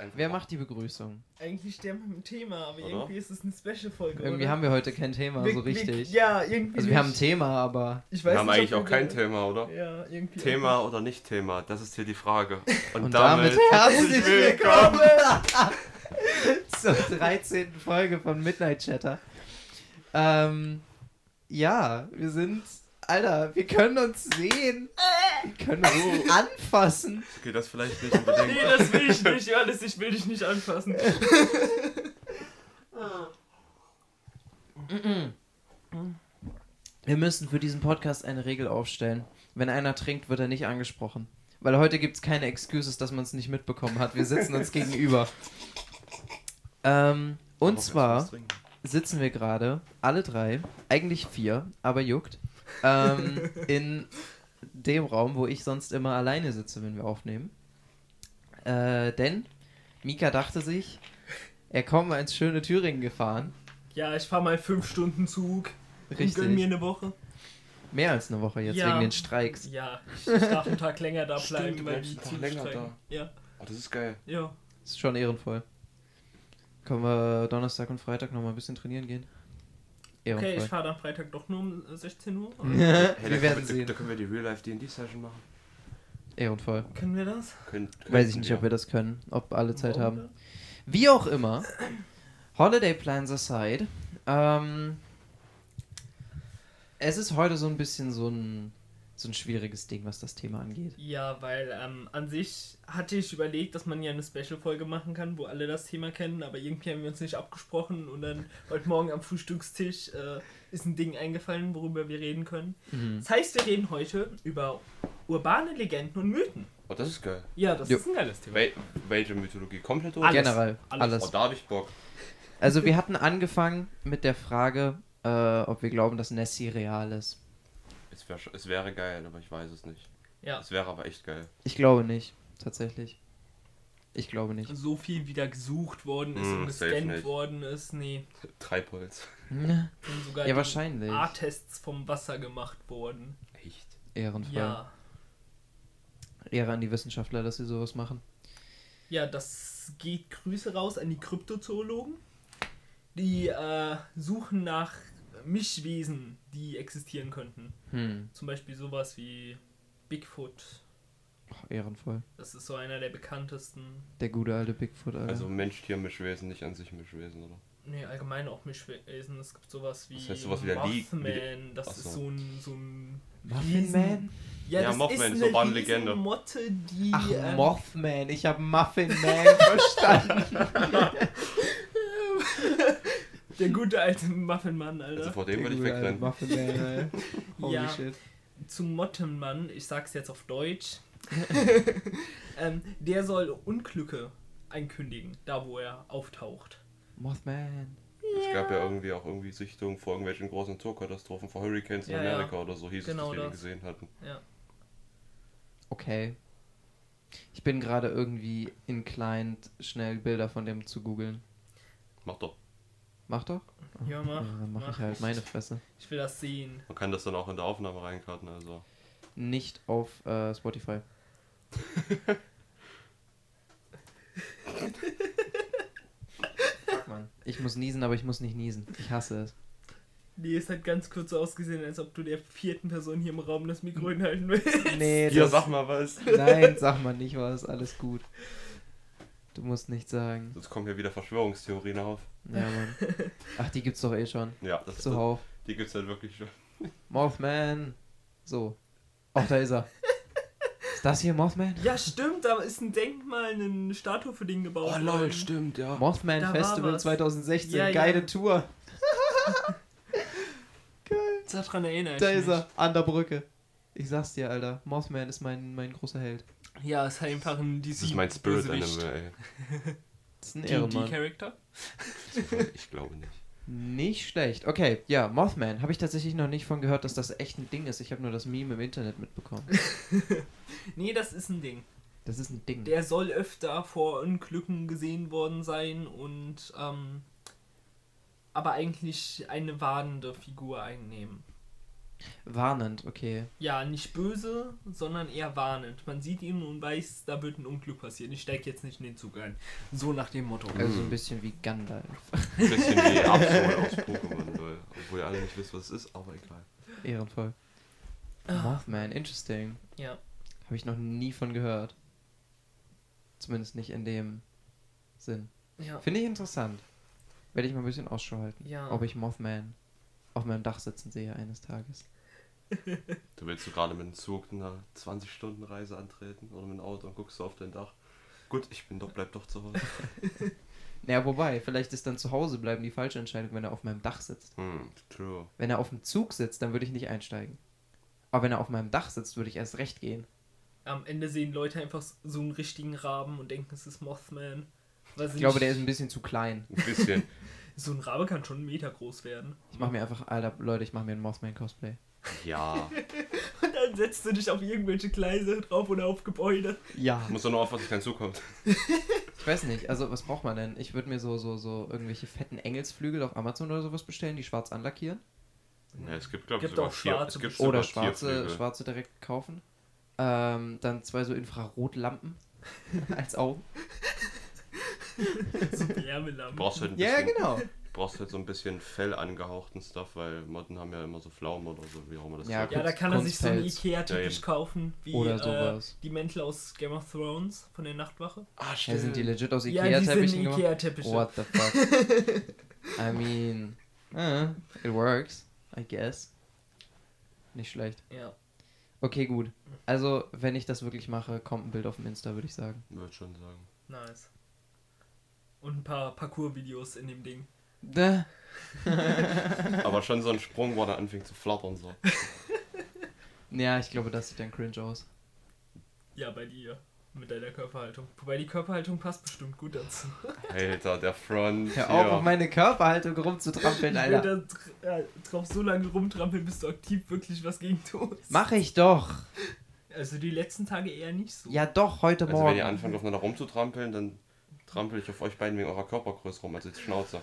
Einfach Wer macht die Begrüßung? Eigentlich der mit dem Thema, aber Oder? irgendwie ist es eine Special-Folge. Irgendwie oder? haben wir heute kein Thema, Wir- so wir- richtig. ja, irgendwie. Also wir haben ein nicht. Thema, aber Ich Wir weiß haben nicht, eigentlich auch wir- kein Thema, oder? Ja, irgendwie. Thema oder nicht Thema? Das ist hier die Frage. Und, Und damit herzlich willkommen zur 13. Folge von Midnight Chatter. Ähm, ja, wir sind, Alter, wir können uns sehen. Wir können uns anfassen. Geht das vielleicht nicht unbedingt? Nee, das will ich nicht, Johannes, ich will dich nicht anfassen. Wir müssen für diesen Podcast eine Regel aufstellen. Wenn einer trinkt, wird er nicht angesprochen. Weil heute gibt es keine Excuses, dass man es nicht mitbekommen hat. Wir sitzen uns gegenüber. Ähm, und zwar sitzen wir gerade, alle drei, eigentlich vier, aber juckt, ähm, in dem Raum, wo ich sonst immer alleine sitze, wenn wir aufnehmen. Äh, denn Mika dachte sich, er kommt mal ins schöne Thüringen gefahren. Ja, ich fahr mal fünf Stunden Zug. Und Richtig. gönn mir eine Woche. Mehr als eine Woche jetzt Ja. wegen den Streiks. Ja, ich, darf einen Tag länger da Stimmt, bleiben, du weil die einen Tag Züge länger streiken. Ja, Oh, das ist geil. ja. Ist schon ehrenvoll. Können wir Donnerstag und Freitag noch mal ein bisschen trainieren gehen? Okay, ich fahre dann Freitag doch nur um 16 Uhr. Hey, wir da werden können, sehen. Da können wir die Real Life D&D Session machen. Ehrenvoll. Können wir das? Können, Weiß ich nicht, ob wir das können, ob alle Zeit Warum haben. Wie auch immer, Holiday Plans aside, ähm, es ist heute so ein bisschen so ein, so ein schwieriges Ding, was das Thema angeht. Ja, weil ähm, an sich hatte ich überlegt, dass man ja eine Special-Folge machen kann, wo alle das Thema kennen, aber irgendwie haben wir uns nicht abgesprochen und dann heute Morgen am Frühstückstisch äh, ist ein Ding eingefallen, worüber wir reden können. Mhm. Das heißt, wir reden heute über urbane Legenden und Mythen. Oh, das ist geil. Ja, das Jo. ist ein geiles Thema. Wel welche Mythologie? Komplett oder? Alles. Generell, alles. alles. Oh, da hab ich Bock. Also wir hatten angefangen mit der Frage, äh, ob wir glauben, dass Nessie real ist. Es, wär, es wäre geil, aber ich weiß es nicht. Ja, Es wäre aber echt geil. Ich glaube nicht, tatsächlich. Ich glaube nicht. so viel wieder gesucht worden ist Hm, und gescannt nicht. worden ist, nee. Treibholz. Sind sogar Ja, wahrscheinlich. A-Tests vom Wasser gemacht worden. Echt? Ehrenvoll. Ja. Ehre an die Wissenschaftler, dass sie sowas machen. Ja, das geht Grüße raus an die Kryptozoologen. Die äh, suchen nach Mischwesen, die existieren könnten. Hm, Zum Beispiel sowas wie Bigfoot. oh, ehrenvoll. Das ist so einer der bekanntesten. Der gute alte Bigfoot, Alter. Also Mensch-Tier-Mischwesen, nicht an sich Mischwesen, oder? Nee, allgemein auch Mischwesen. Es gibt sowas wie Das heißt sowas wie der Lee- wie Mothman. Das Ach ist so. ein, so ein Muffin Riesen- Man? Ja, Ja, das Mothman, ist so eine Legende. Motte, die Ach, ähm, Mothman. Ich habe Muffin Man verstanden. der gute alte Muffinmann, Alter. Also vor dem würde ich wegrennen. Muffin Man, Alter. Holy Ja. shit. zum Mottenmann, ich sag's jetzt auf Deutsch, ähm, der soll Unglücke einkündigen, da wo er auftaucht. Mothman. Es gab ja irgendwie auch irgendwie Sichtungen vor irgendwelchen großen Naturkatastrophen, vor Hurricanes in Ja, ja. Amerika oder so hieß Genau es, dass die das. gesehen hatten. Ja. Okay. Ich bin gerade irgendwie inclined, schnell Bilder von dem zu googeln. Mach doch. Mach doch. Ja, mach. dann mach, mach. ich halt meine Fresse. Ich will das sehen. Man kann das dann auch in der Aufnahme reinkarten, also. Nicht auf äh, Spotify. Fuck, Mann. Ich muss niesen, aber ich muss nicht niesen. Ich hasse es. Nee, es hat ganz kurz so ausgesehen, als ob du der vierten Person hier im Raum das Mikro hinhalten willst. Nee, das, sag mal was. nein, sag mal nicht was. Alles gut. Du musst nichts sagen. Sonst kommen hier wieder Verschwörungstheorien auf. Ja, Mann. Ach, die gibt's doch eh schon. Ja, das, Zuhauf. die gibt's halt wirklich schon. Mothman. So. Ach, da ist er. Ist das hier Mothman? Ja, stimmt, da ist ein Denkmal, eine Statue für den gebaut worden. stimmt, ja. Mothman Da Festival was. 2016. Ja, ja. Geile Tour. Daran erinnere ich Da mich. ist er. An der Brücke. Ich sag's dir, Alter. Mothman ist mein, mein großer Held. Ja, ist halt einfach ein DC Das ist mein Spirit Bösewicht. Animal, ey. Das ist ein Ehrenmann. D&D-Charakter? Ich glaube nicht. Nicht schlecht. Okay, ja, Mothman. Habe ich tatsächlich noch nicht von gehört, dass das echt ein Ding ist. Ich habe nur das Meme im Internet mitbekommen. Nee, das ist ein Ding. Das ist ein Ding. Der soll öfter vor Unglücken gesehen worden sein und ähm, aber eigentlich eine warnende Figur einnehmen. Warnend, okay. Ja, nicht böse, sondern eher warnend. Man sieht ihn und weiß, da wird ein Unglück passieren. Ich steige jetzt nicht in den Zug ein. So nach dem Motto. Also Mhm. ein bisschen wie Gandalf. Ein bisschen wie Absol aus Pokémon, weil, obwohl ihr alle nicht wisst, was es ist, aber egal. Ehrenvoll. Ah. Mothman, interesting. Ja. Habe ich noch nie von gehört. Zumindest nicht in dem Sinn. Ja. Finde ich interessant. Werde ich mal ein bisschen Ausschau halten. Ja. Ob ich Mothman auf meinem Dach sitzen sehe eines Tages. Du willst du gerade mit dem Zug eine 20-Stunden-Reise antreten oder mit dem Auto und guckst du auf dein Dach. Gut, ich bin doch, bleib doch zu Hause. Naja, wobei, vielleicht ist dann zu Hause bleiben die falsche Entscheidung, wenn er auf meinem Dach sitzt. Hm, true. Wenn er auf dem Zug sitzt, dann würde ich nicht einsteigen. Aber wenn er auf meinem Dach sitzt, würde ich erst recht gehen. Am Ende sehen Leute einfach so einen richtigen Raben und denken, es ist Mothman. Weil sie Ich glaube, der ist ein bisschen zu klein. Ein bisschen. So ein Rabe kann schon einen Meter groß werden. Ich mache mir einfach, Alter, Leute, ich mache mir ein Mothman-Cosplay. ja. Und dann setzt du dich auf irgendwelche Gleise drauf oder auf Gebäude. Ja. Muss doch nur aufpassen, dass kein Zug kommt. Ich weiß nicht, also was braucht man denn? Ich würde mir so, so, so irgendwelche fetten Engelsflügel auf Amazon oder sowas bestellen, die schwarz anlackieren. Ja, es gibt, glaube ich, auch schwarze es gibt Oder schwarze, schwarze direkt kaufen. Ähm, dann zwei so Infrarotlampen als Augen. So Wärmelampen. brauchst halt ein Ja, bisschen, genau. du brauchst halt so ein bisschen Fell angehauchten Stuff, weil Motten haben ja immer so Pflaumen oder so, wie auch immer das Ja, Ja, da kann er sich so einen Kunstpelz. Ikea-Teppich Ja, kaufen, wie Oder äh, sowas. die Mäntel aus Game of Thrones von der Nachtwache. Ah, Ja, sind die legit aus Ja, die sind Ikea-Teppichen? Ikea-Teppiche. What the fuck? I mean, eh, it works, I guess. Nicht schlecht. Ja. Okay, gut. Also, wenn ich das wirklich mache, kommt ein Bild auf dem Insta, würde ich sagen. Würde schon sagen. Nice. Und ein paar Parcours-Videos in dem Ding. Da. Aber schon so ein Sprung, wo er anfängt zu flattern so. Ja, ich glaube, das sieht dann cringe aus. Ja, bei dir. Mit deiner Körperhaltung. Wobei die Körperhaltung passt bestimmt gut dazu. Alter, der Front. Hör auf, auf meine Körperhaltung rumzutrampeln, Ich will Alter. da dr- äh, drauf so lange rumtrampeln, bis du aktiv wirklich was gegen tust. Mach ich doch. Also die letzten Tage eher nicht so. Ja, doch, heute Also wenn Morgen. ihr anfangt aufeinander rumzutrampeln, dann trampel ich auf euch beiden wegen eurer Körpergröße rum, also jetzt Schnauze.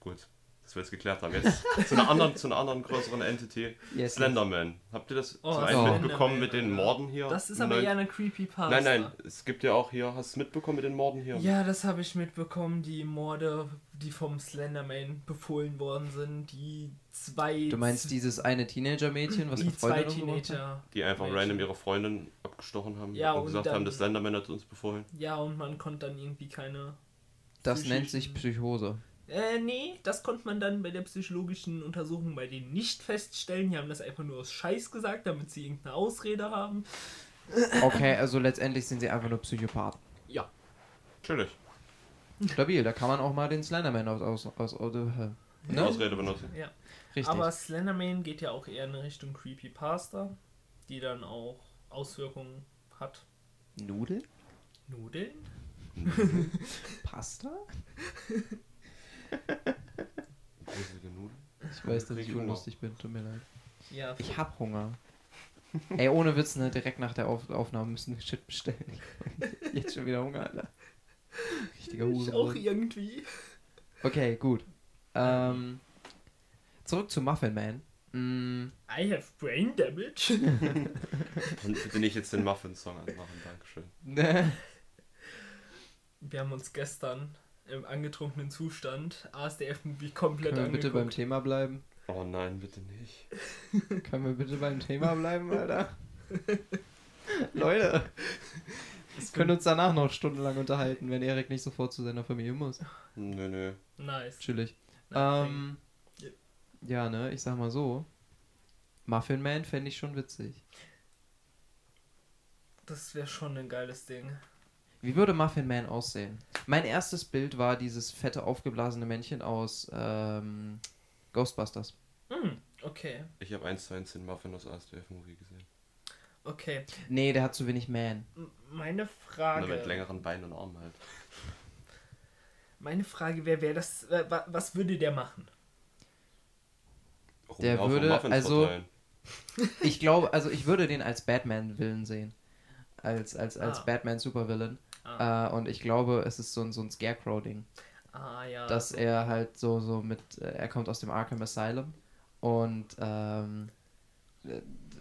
Gut, dass wir es geklärt haben. Jetzt zu einer anderen, zu einer anderen größeren Entity. Yes, Slenderman. Habt ihr das Oh, zum einen Slenderman, mitbekommen mit den. Morden hier? Das ist aber eher eine Creepypasta. Nein, nein, es gibt ja auch hier, hast du es mitbekommen mit den Morden hier? Ja, das habe ich mitbekommen. Die Morde, die vom Slenderman befohlen worden sind. Die zwei... Du meinst dieses eine Teenager-Mädchen, was die zwei? Teenager. Die einfach Mädchen. random ihre Freundin abgestochen haben Ja, und und gesagt dann- haben, das Slenderman hat uns befohlen. Ja, und man konnte dann irgendwie keine... Das nennt sich Psychose. Äh, nee, das konnte man dann bei der psychologischen Untersuchung bei denen nicht feststellen. Die haben das einfach nur aus Scheiß gesagt, damit sie irgendeine Ausrede haben. Okay, also letztendlich sind sie einfach nur Psychopathen. Ja. Natürlich. Stabil, da kann man auch mal den Slenderman aus... aus, aus, aus äh, ne? Ausrede benutzen. Ja. Richtig. Aber Slenderman geht ja auch eher in Richtung Creepypasta, die dann auch Auswirkungen hat. Nudeln? Nudeln? Pasta? Gruselige Nudeln. Ich weiß, dass ich Hunger. unlustig bin, tut mir leid. Ja, Ich hab Hunger. Ey, ohne Witz, ne, direkt nach der Auf Aufnahme müssen wir Shit bestellen. Jetzt schon wieder Hunger, Alter. Richtiger ich auch irgendwie. Okay, gut. Ähm, zurück zu Muffin Man. Mm, I have brain damage. Und bitte nicht jetzt den Muffin-Song anmachen, Dankeschön. ne. Wir haben uns gestern im angetrunkenen Zustand ASDF-Movie komplett Können wir bitte beim. Thema bleiben? Oh nein, bitte nicht. Können wir bitte beim Thema bleiben, Alter? Leute, wir können uns danach noch stundenlang unterhalten, wenn Erik nicht sofort zu seiner Familie muss. Nö, nö. Nice. Chillig. Ähm, ja, ne, ich sag mal so. Muffin Man fände ich schon witzig. Das wäre schon ein geiles Ding. Wie würde Muffin Man aussehen? Mein erstes Bild war dieses fette, aufgeblasene Männchen aus ähm, Ghostbusters. Hm, okay. Ich habe 1 zu 1 den Muffin aus ASDF-Movie gesehen. Okay. Nee, der hat zu wenig Man. M- Meine Nur Frage. mit längeren Beinen und Armen halt. Meine Frage wäre, wer das. Äh, wa- was würde der machen? Der Rumlaufen und würde- also- verteilen. Ich glaube, also ich würde den als Batman-Villain sehen. Als, als, als Ah. Batman-Supervillain. Ah, Äh, und ich glaube, es ist so ein, so ein Scarecrow-Ding. ah ja. dass er halt so, so mit, äh, er kommt aus dem Arkham Asylum Und ähm,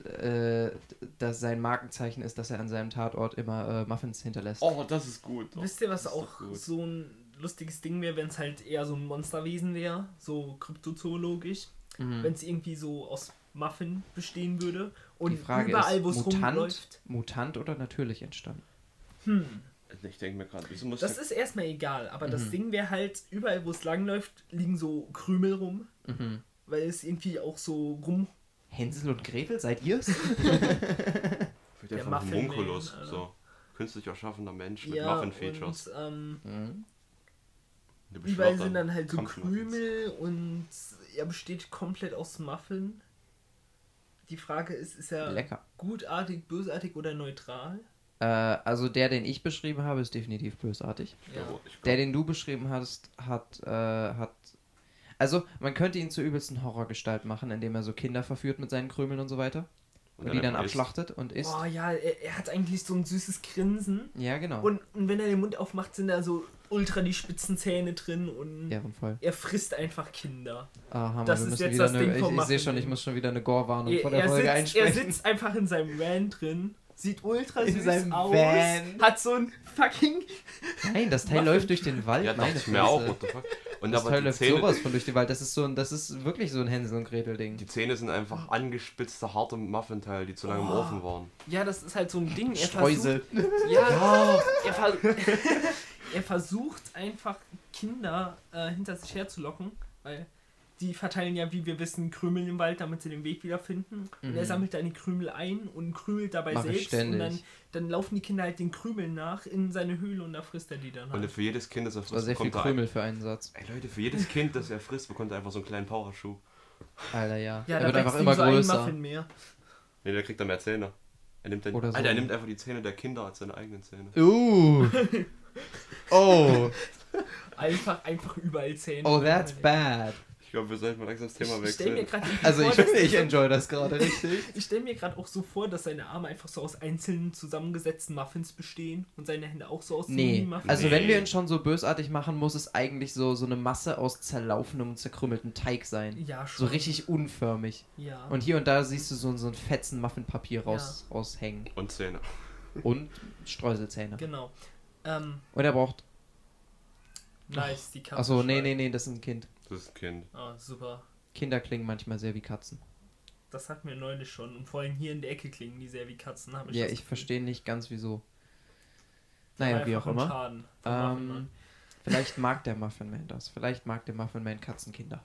äh, dass sein Markenzeichen ist, dass er an seinem Tatort immer äh, Muffins hinterlässt. Oh, das ist gut. Wisst ihr, was auch so ein lustiges Ding wäre, wenn es halt eher so ein Monsterwesen wäre, so kryptozoologisch, Mhm. wenn es irgendwie so aus Muffin bestehen würde und Die Frage überall, ist, wo es Mutant, rumläuft. Mutant oder natürlich entstanden? Hm, Ich denke mir gerade, wieso muss das ist erstmal egal, aber das Mhm. Ding wäre halt, überall, wo es langläuft, liegen so Krümel rum, Mhm. weil es irgendwie auch so rum. Hänsel und Gretel, seid ihr's? Vielleicht der einfach ein Alter. so. Künstlich erschaffener Mensch mit Ja, Muffin-Features. ähm, Mhm. Überall sind dann halt so. Krümel und er besteht komplett aus Muffin. Die Frage ist, ist er Lecker. gutartig, bösartig oder neutral? Äh, also der, den ich beschrieben habe, ist definitiv bösartig. Ich Der, den du beschrieben hast, hat, äh, hat. Also, man könnte ihn zur übelsten Horrorgestalt machen, indem er so Kinder verführt mit seinen Krümeln und so weiter. Und, die dann einfach isst. abschlachtet und isst. Boah, ja, er, er hat eigentlich so ein süßes Grinsen. Ja, genau. Und, und wenn er den Mund aufmacht, sind da so ultra die spitzen Zähne drin und Ehrenvoll. er frisst einfach Kinder. Ah, Hammer, Das wir müssen jetzt wieder das eine, Ding Ich, vom ich sehe schon, ich muss schon wieder eine Gore-Warnung Er, vor der er, Folge sitzt, er einsprechen. sitzt einfach in seinem Van drin, sieht ultra In süß seinem aus, Van. hat so ein fucking Nein, das Teil läuft durch den Wald. Ja, Meine ich mir auch, Fresse. what the fuck. Und Das aber Teil läuft Zähne, sowas von durch den Wald. Das ist so ein, das ist wirklich so ein Hänsel und Gretel Ding. die Zähne sind einfach angespitzte, harte Muffin-Teile, die zu lange im Oh. Ofen waren. Ja, das ist halt so ein Ding. Er Streusel. Versucht, ja, Er, ver er versucht einfach Kinder äh, hinter sich herzulocken, weil die verteilen ja, wie wir wissen, Krümel im Wald, damit sie den Weg wiederfinden. Und er Mhm. sammelt dann die Krümel ein und krümelt dabei Mach ich selbst. Und dann, dann laufen die Kinder halt den Krümeln nach in seine Höhle und da frisst er die dann Und halt. für jedes Kind, das er Das war frisst, sehr viel bekommt er... Krümel für einen Satz. Ey Leute, für jedes Kind, das er frisst, bekommt er einfach so einen kleinen Powerschuh. Alter, ja. Ja, er da wird einfach immer so ein größer. Muffin mehr. Ne, der kriegt dann mehr Zähne. Er nimmt dann, Oder so. Alter, er nimmt einfach die Zähne der Kinder als seine eigenen Zähne. Uh. Oh. Einfach, einfach überall Zähne. Oh, that's bad. Ich glaube, wir sollten mal langsam das Thema Ich, ich wechseln. Also ich vor, finde, dass- ich enjoy das gerade richtig. Ich stelle mir gerade auch so vor, dass seine Arme einfach so aus einzelnen zusammengesetzten Muffins bestehen und seine Hände auch so aus Nee, Mini-Muffins. also Nee. wenn wir ihn schon so bösartig machen, muss es eigentlich so, so eine Masse aus zerlaufenem und zerkrümmeltem Teig sein. ja, So schon. richtig unförmig. Ja. Und hier und da siehst du so, so ein fetzen Muffinpapier raus, raushängen. Und Zähne. Und Streuselzähne. genau. Ähm, Und er braucht. nice, die Katze. Achso, nee, nee, nee, das ist ein Kind. Das ist ein Kind. Ah, super. Kinder klingen manchmal sehr wie Katzen. Das hatten wir neulich schon. Und vor allem hier in der Ecke klingen die sehr wie Katzen. Ich Ja, ich verstehe nicht ganz wieso. Naja, wie auch immer. Schaden Ähm, vielleicht mag der Muffin Man das. Vielleicht mag der Muffin Man Katzenkinder.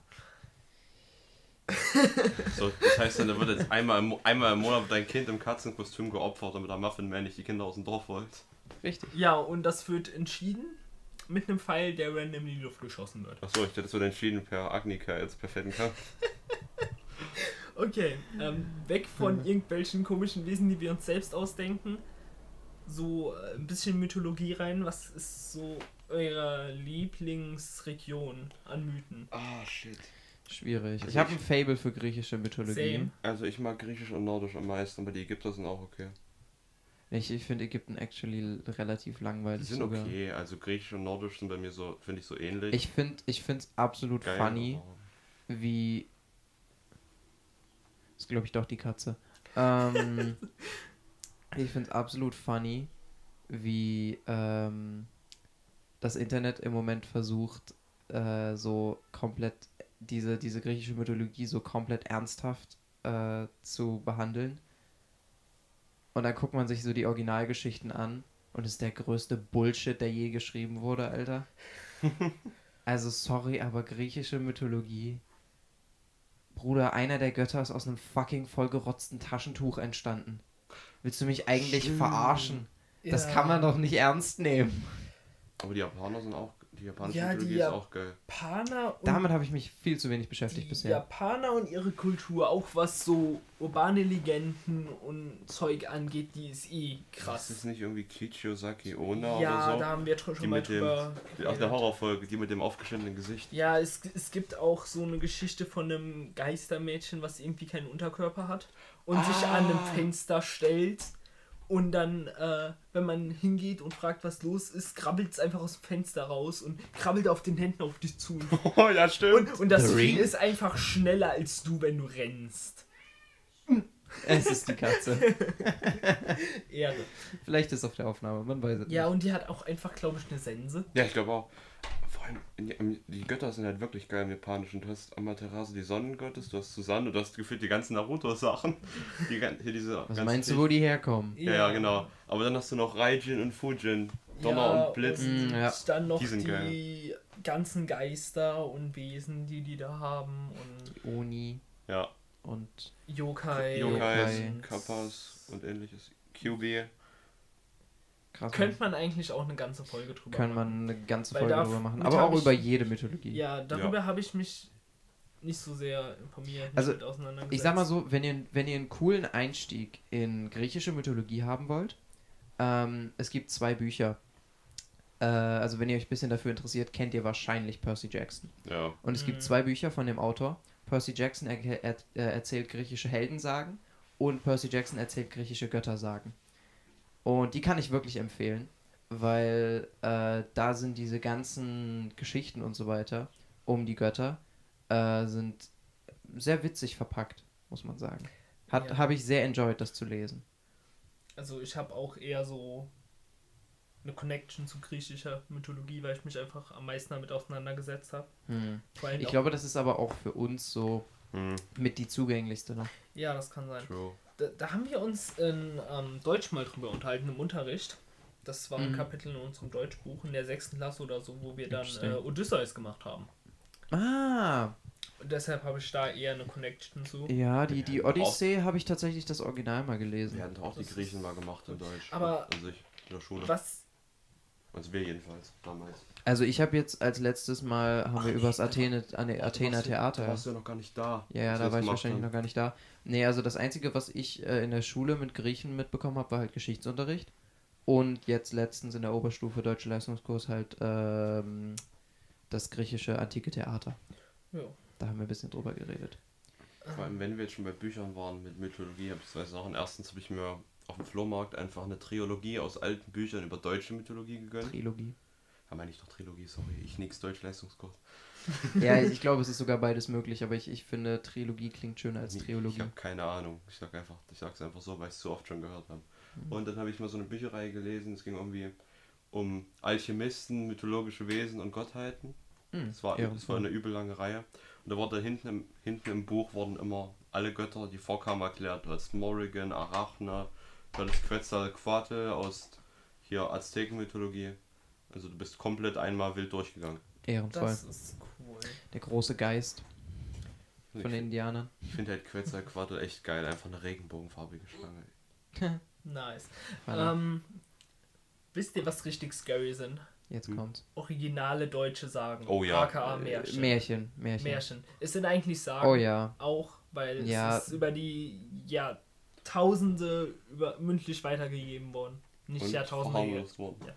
So, das heißt dann, da wird jetzt einmal im, einmal im Monat dein Kind im Katzenkostüm geopfert, damit der Muffin Man nicht die Kinder aus dem Dorf holt. Richtig. ja, und das wird entschieden mit einem Pfeil, der random in die Luft geschossen wird. Achso, ich hätte das wird entschieden per Agnika jetzt per fetten Kampf. Okay, ähm, weg von irgendwelchen komischen Wesen, die wir uns selbst ausdenken. So äh, ein bisschen Mythologie rein. Was ist so eure Lieblingsregion an Mythen? Ah, shit. Schwierig. Also Ich habe ein Fable für griechische Mythologie. Same. Also ich mag Griechisch und Nordisch am meisten, aber die Ägypter sind auch okay. Ich, ich finde Ägypten actually relativ Die langweilig sind sogar. okay, also Griechisch und Nordisch sind bei mir so, finde ich so ähnlich. Ich finde ich es absolut Geil, funny, aber- wie. Das ist, glaube ich, doch die Katze. Ähm, ich finde es absolut funny, wie ähm, das Internet im Moment versucht, äh, so komplett diese, diese griechische Mythologie so komplett ernsthaft äh, zu behandeln. Und dann guckt man sich so die Originalgeschichten an und es ist der größte Bullshit, der je geschrieben wurde, Alter. Also sorry, aber griechische Mythologie. Bruder, einer der Götter ist aus einem fucking vollgerotzten Taschentuch entstanden. Willst du mich eigentlich verarschen? Das Ja. kann man doch nicht ernst nehmen. Aber die Japaner sind auch, die japanische Ja, die Mythologie Ja- ist auch geil. Japaner und Damit habe ich mich viel zu wenig beschäftigt die bisher. Japaner und ihre Kultur, auch was so urbane Legenden und Zeug angeht, die ist eh Krass. Ist krass. nicht irgendwie Kichio Saki Onna Ja, oder so? da haben wir schon Die mal mit dem- drüber. Die, aus der. Horrorfolge, die mit dem aufgeschnittenen Gesicht. Ja, es, es gibt auch so eine Geschichte von einem Geistermädchen, was irgendwie keinen Unterkörper hat und sich an einem Ah. Fenster stellt Und dann, äh, wenn man hingeht und fragt, was los ist, krabbelt es einfach aus dem Fenster raus und krabbelt auf den Händen auf dich zu. Oh, ja, stimmt. Und, und das Vieh ist einfach schneller als du, wenn du rennst. Es ist die Katze. Ehre. Vielleicht ist es auf der Aufnahme, man weiß es Ja, nicht. und die hat auch einfach, glaube ich, eine Sense. Ja, ich glaube auch. Vor allem, in, im- die Götter sind halt wirklich geil im Japanischen. Du hast Amaterasu, die Sonnengottes, du hast Susanne, du hast gefühlt die ganzen Naruto-Sachen. Die, hier diese Was ganzen meinst du, wo die herkommen? Ja, ja, genau. Aber dann hast du noch Raijin und Fujin. Donner und Blitz. Und Mm, ja. dann noch Die sind die ganzen Geister und Wesen, die die da haben und Oni Ja, und Yokai. Yokais, und- Kappas und ähnliches. QB. Krass. Könnte man eigentlich auch eine ganze Folge drüber Kann machen. man eine ganze Folge drüber machen. Aber auch ich- über jede Mythologie. Ja, darüber habe ich mich nicht so sehr informiert, Also, mit auseinandergesetzt. Ich sag mal so, wenn ihr, wenn ihr einen coolen Einstieg in griechische Mythologie haben wollt, ähm, es gibt zwei Bücher. Äh, also wenn ihr euch ein bisschen dafür interessiert, kennt ihr wahrscheinlich Percy Jackson. Ja. Und es gibt Mhm. zwei Bücher von dem Autor. Percy Jackson er, er, er erzählt griechische Heldensagen und Percy Jackson erzählt griechische Göttersagen. Und die kann ich wirklich empfehlen, weil äh, da sind diese ganzen Geschichten und so weiter um die Götter äh, sind sehr witzig verpackt, muss man sagen. Hat Ja. habe ich sehr enjoyed, das zu lesen. Also ich habe auch eher so eine Connection zu griechischer Mythologie, weil ich mich einfach am meisten damit auseinandergesetzt habe. Hm. Ich glaube, das ist aber auch für uns so Hm, mit die zugänglichste noch. Ja, das kann sein. true. Da, da haben wir uns in ähm, Deutsch mal drüber unterhalten im Unterricht. Das war ein Mhm. Kapitel in unserem Deutschbuch in der sechsten Klasse oder so, wo wir dann äh, Odysseus gemacht haben. Ah, Und deshalb habe ich da eher eine Connection zu. ja, die, die Odyssee habe ich tatsächlich das Original mal gelesen. Wir hatten auch die Das Griechen ist- mal gemacht in Deutsch. Aber- Also ich in der Schule. Was? Also wir jedenfalls, damals. Also ich habe jetzt als letztes Mal, haben wir über das Athene, Ane, Athener Da Theater. warst du ja noch gar nicht da. Ja, ja, da wir war ich wahrscheinlich haben. noch gar nicht da. Nee, also das Einzige, was ich äh, in der Schule mit Griechen mitbekommen habe, war halt Geschichtsunterricht. Und jetzt letztens in der Oberstufe Deutsche Leistungskurs halt ähm, das griechische antike Theater. Ja. Da haben wir ein bisschen drüber geredet. Vor allem, wenn wir jetzt schon bei Büchern waren mit Mythologie, habe ich zwei Sachen. Erstens habe ich mir auf dem Flohmarkt einfach eine Trilogie aus alten Büchern über deutsche Mythologie gegönnt. Trilogie. Ja, meine ich doch Trilogie, sorry. Ich nix Deutsch-Leistungskurs. ja, ich glaube, es ist sogar beides möglich, aber ich, ich finde, Trilogie klingt schöner als Ich Trilogie. habe keine Ahnung. Ich sag einfach, ich sag's einfach so, weil ich es so oft schon gehört habe. Mhm. Und dann habe ich mal so eine Bücherreihe gelesen. Es ging irgendwie um Alchemisten, mythologische Wesen und Gottheiten. Hm, Es war, ehrenvoll. es war eine übel lange Reihe. Und da wurde hinten im, hinten im Buch wurden immer alle Götter, die vorkamen, erklärt. Du hast Morrigan, Arachne, du hattest Quetzalcoatl aus hier Aztekenmythologie. Also du bist komplett einmal wild durchgegangen. Ehrenvoll. Das ist cool. Der große Geist von ich den Indianern. ich finde halt Quetzalcoatl echt geil. Einfach eine regenbogenfarbige Schlange. Nice. Ähm, wisst ihr, was richtig scary sind? Jetzt hm. kommt's. Originale deutsche Sagen. Oh ja. AKA Märchen. Märchen, Märchen. Märchen. Es sind eigentlich Sagen. Oh ja. Auch, weil Ja. es ist über die Jahrtausende über, mündlich weitergegeben worden. Nicht Und Jahrtausende. worden.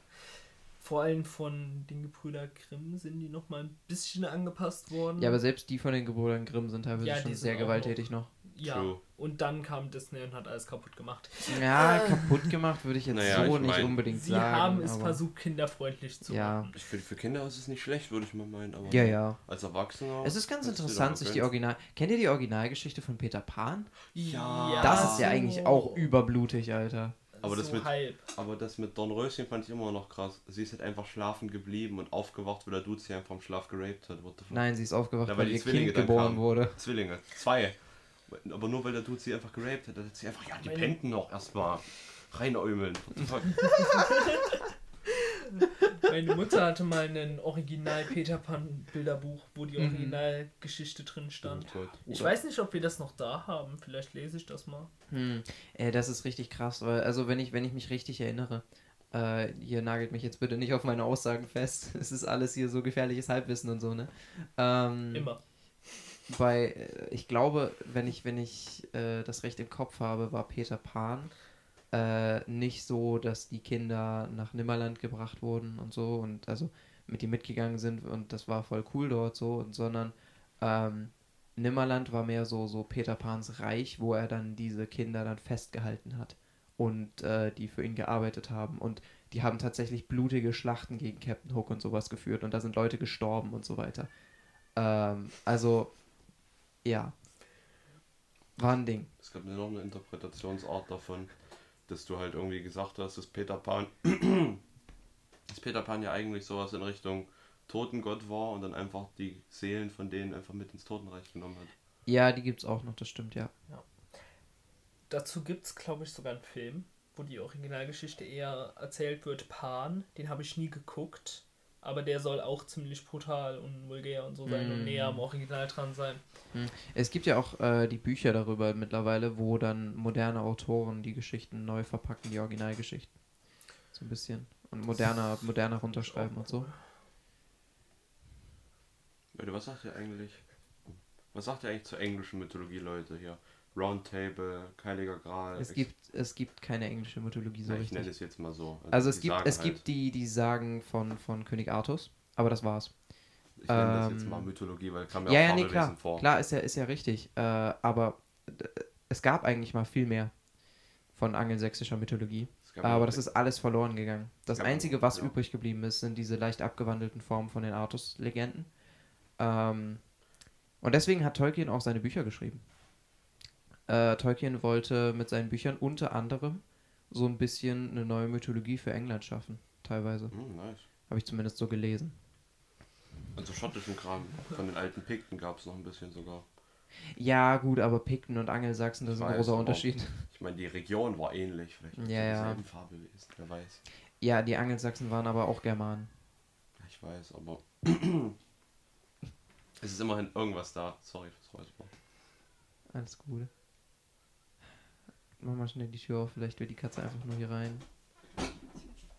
Vor allem von den Gebrüder Grimm sind die nochmal ein bisschen angepasst worden. Ja, aber selbst die von den Gebrüdern Grimm sind teilweise Ja, schon sind sehr gewalttätig noch. Ja. True. Und dann kam Disney und hat alles kaputt gemacht. Ja, kaputt gemacht würde ich jetzt Naja, so ich nicht mein, unbedingt Sie sagen. haben es aber- versucht, kinderfreundlich zu Ja. machen. Ich finde, für Kinder ist es nicht schlecht, würde ich mal meinen. Aber Ja, ja. als Erwachsener. Es ist ganz interessant, sich die. Original. Kennt ihr die Originalgeschichte von Peter Pan? Ja. Das ist ja so- eigentlich auch überblutig, Alter. Aber das so mit- halb. Aber das mit Dornröschen fand ich immer noch krass. Sie ist halt einfach schlafen geblieben und aufgewacht, weil der Dude sie einfach im Schlaf geraped hat. Nein, sie ist aufgewacht, Ja, weil, weil die ihr Zwillinge Kind geboren kamen. wurde. Zwillinge. Zwei. Aber nur weil der Dude sie einfach geraped hat, hat sie einfach, ja, die Meine- pennten noch erstmal. Reinäumeln. Meine Mutter hatte mal ein Original Peter Pan Bilderbuch, wo die Mhm. Originalgeschichte drin stand. Oh Gott. Ich weiß nicht, ob wir das noch da haben. Vielleicht lese ich das mal. Hm. Äh, das ist richtig krass, weil, also wenn ich, wenn ich mich richtig erinnere, äh, hier nagelt mich jetzt bitte nicht auf meine Aussagen fest. Es ist alles hier so gefährliches Halbwissen und so, ne? Ähm, Immer. Bei, äh, ich glaube, wenn ich, wenn ich äh, das recht im Kopf habe, war Peter Pan äh, nicht so, dass die Kinder nach Nimmerland gebracht wurden und so und also mit ihm mitgegangen sind und das war voll cool dort so, und, sondern ähm, Nimmerland war mehr so, so Peter Pans Reich, wo er dann diese Kinder dann festgehalten hat und äh, die für ihn gearbeitet haben. Und die haben tatsächlich blutige Schlachten gegen Captain Hook und sowas geführt. Und da sind Leute gestorben und so weiter. Ähm, also, ja. War ein Ding. Es gab noch eine Interpretationsart davon, dass du halt irgendwie gesagt hast, dass Peter Pan, dass Peter Pan ja eigentlich sowas in Richtung Totengott war und dann einfach die Seelen von denen einfach mit ins Totenreich genommen hat. Ja, die gibt's auch noch, das stimmt, ja. Dazu gibt es, glaube ich, sogar einen Film, wo die Originalgeschichte eher erzählt wird. Pan, den habe ich nie geguckt, aber der soll auch ziemlich brutal und vulgär und so sein und Mm. näher am Original dran sein. Es gibt ja auch äh, die Bücher darüber mittlerweile, wo dann moderne Autoren die Geschichten neu verpacken, die Originalgeschichten. So ein bisschen. Und moderner, moderner runterschreiben und so. Leute, was sagt ihr eigentlich? Was sagt ihr eigentlich zur englischen Mythologie, Leute? Hier Roundtable, Heiliger Gral. Es gibt, es gibt keine englische Mythologie so Na, ich nenne richtig. es jetzt mal so. Also es die gibt, es halt- gibt die, die Sagen von, von König Artus, aber das war's. Ich nenne das jetzt ähm, mal Mythologie, weil kam Ja, ja, ja, auch nee, Fabelwesen klar. vor. Klar, ist ja, ist ja richtig. Äh, aber d- es gab eigentlich mal viel mehr von angelsächsischer Mythologie. Es Aber ja- das ist alles verloren gegangen. Das Ja, Einzige, was ja. übrig geblieben ist, sind diese leicht abgewandelten Formen von den Artus-Legenden. Ähm, und deswegen hat Tolkien auch seine Bücher geschrieben. Äh, Tolkien wollte mit seinen Büchern unter anderem so ein bisschen eine neue Mythologie für England schaffen. Teilweise. Hm, nice. Habe ich zumindest so gelesen. Also schottischen Kram. Von den alten Pikten gab es noch ein bisschen sogar. Ja, gut, aber Pikten und Angelsachsen, das ist ein weiß, großer Unterschied. Ich meine, die Region war ähnlich. Vielleicht Ja, ja. dieselben Fabelwesen, wer weiß. Ja, die Angelsachsen waren aber auch Germanen. Ich weiß, aber. es ist immerhin irgendwas da. Sorry fürs Räuspern. Alles gut. Mach mal schnell die Tür auf, vielleicht will die Katze einfach nur hier rein.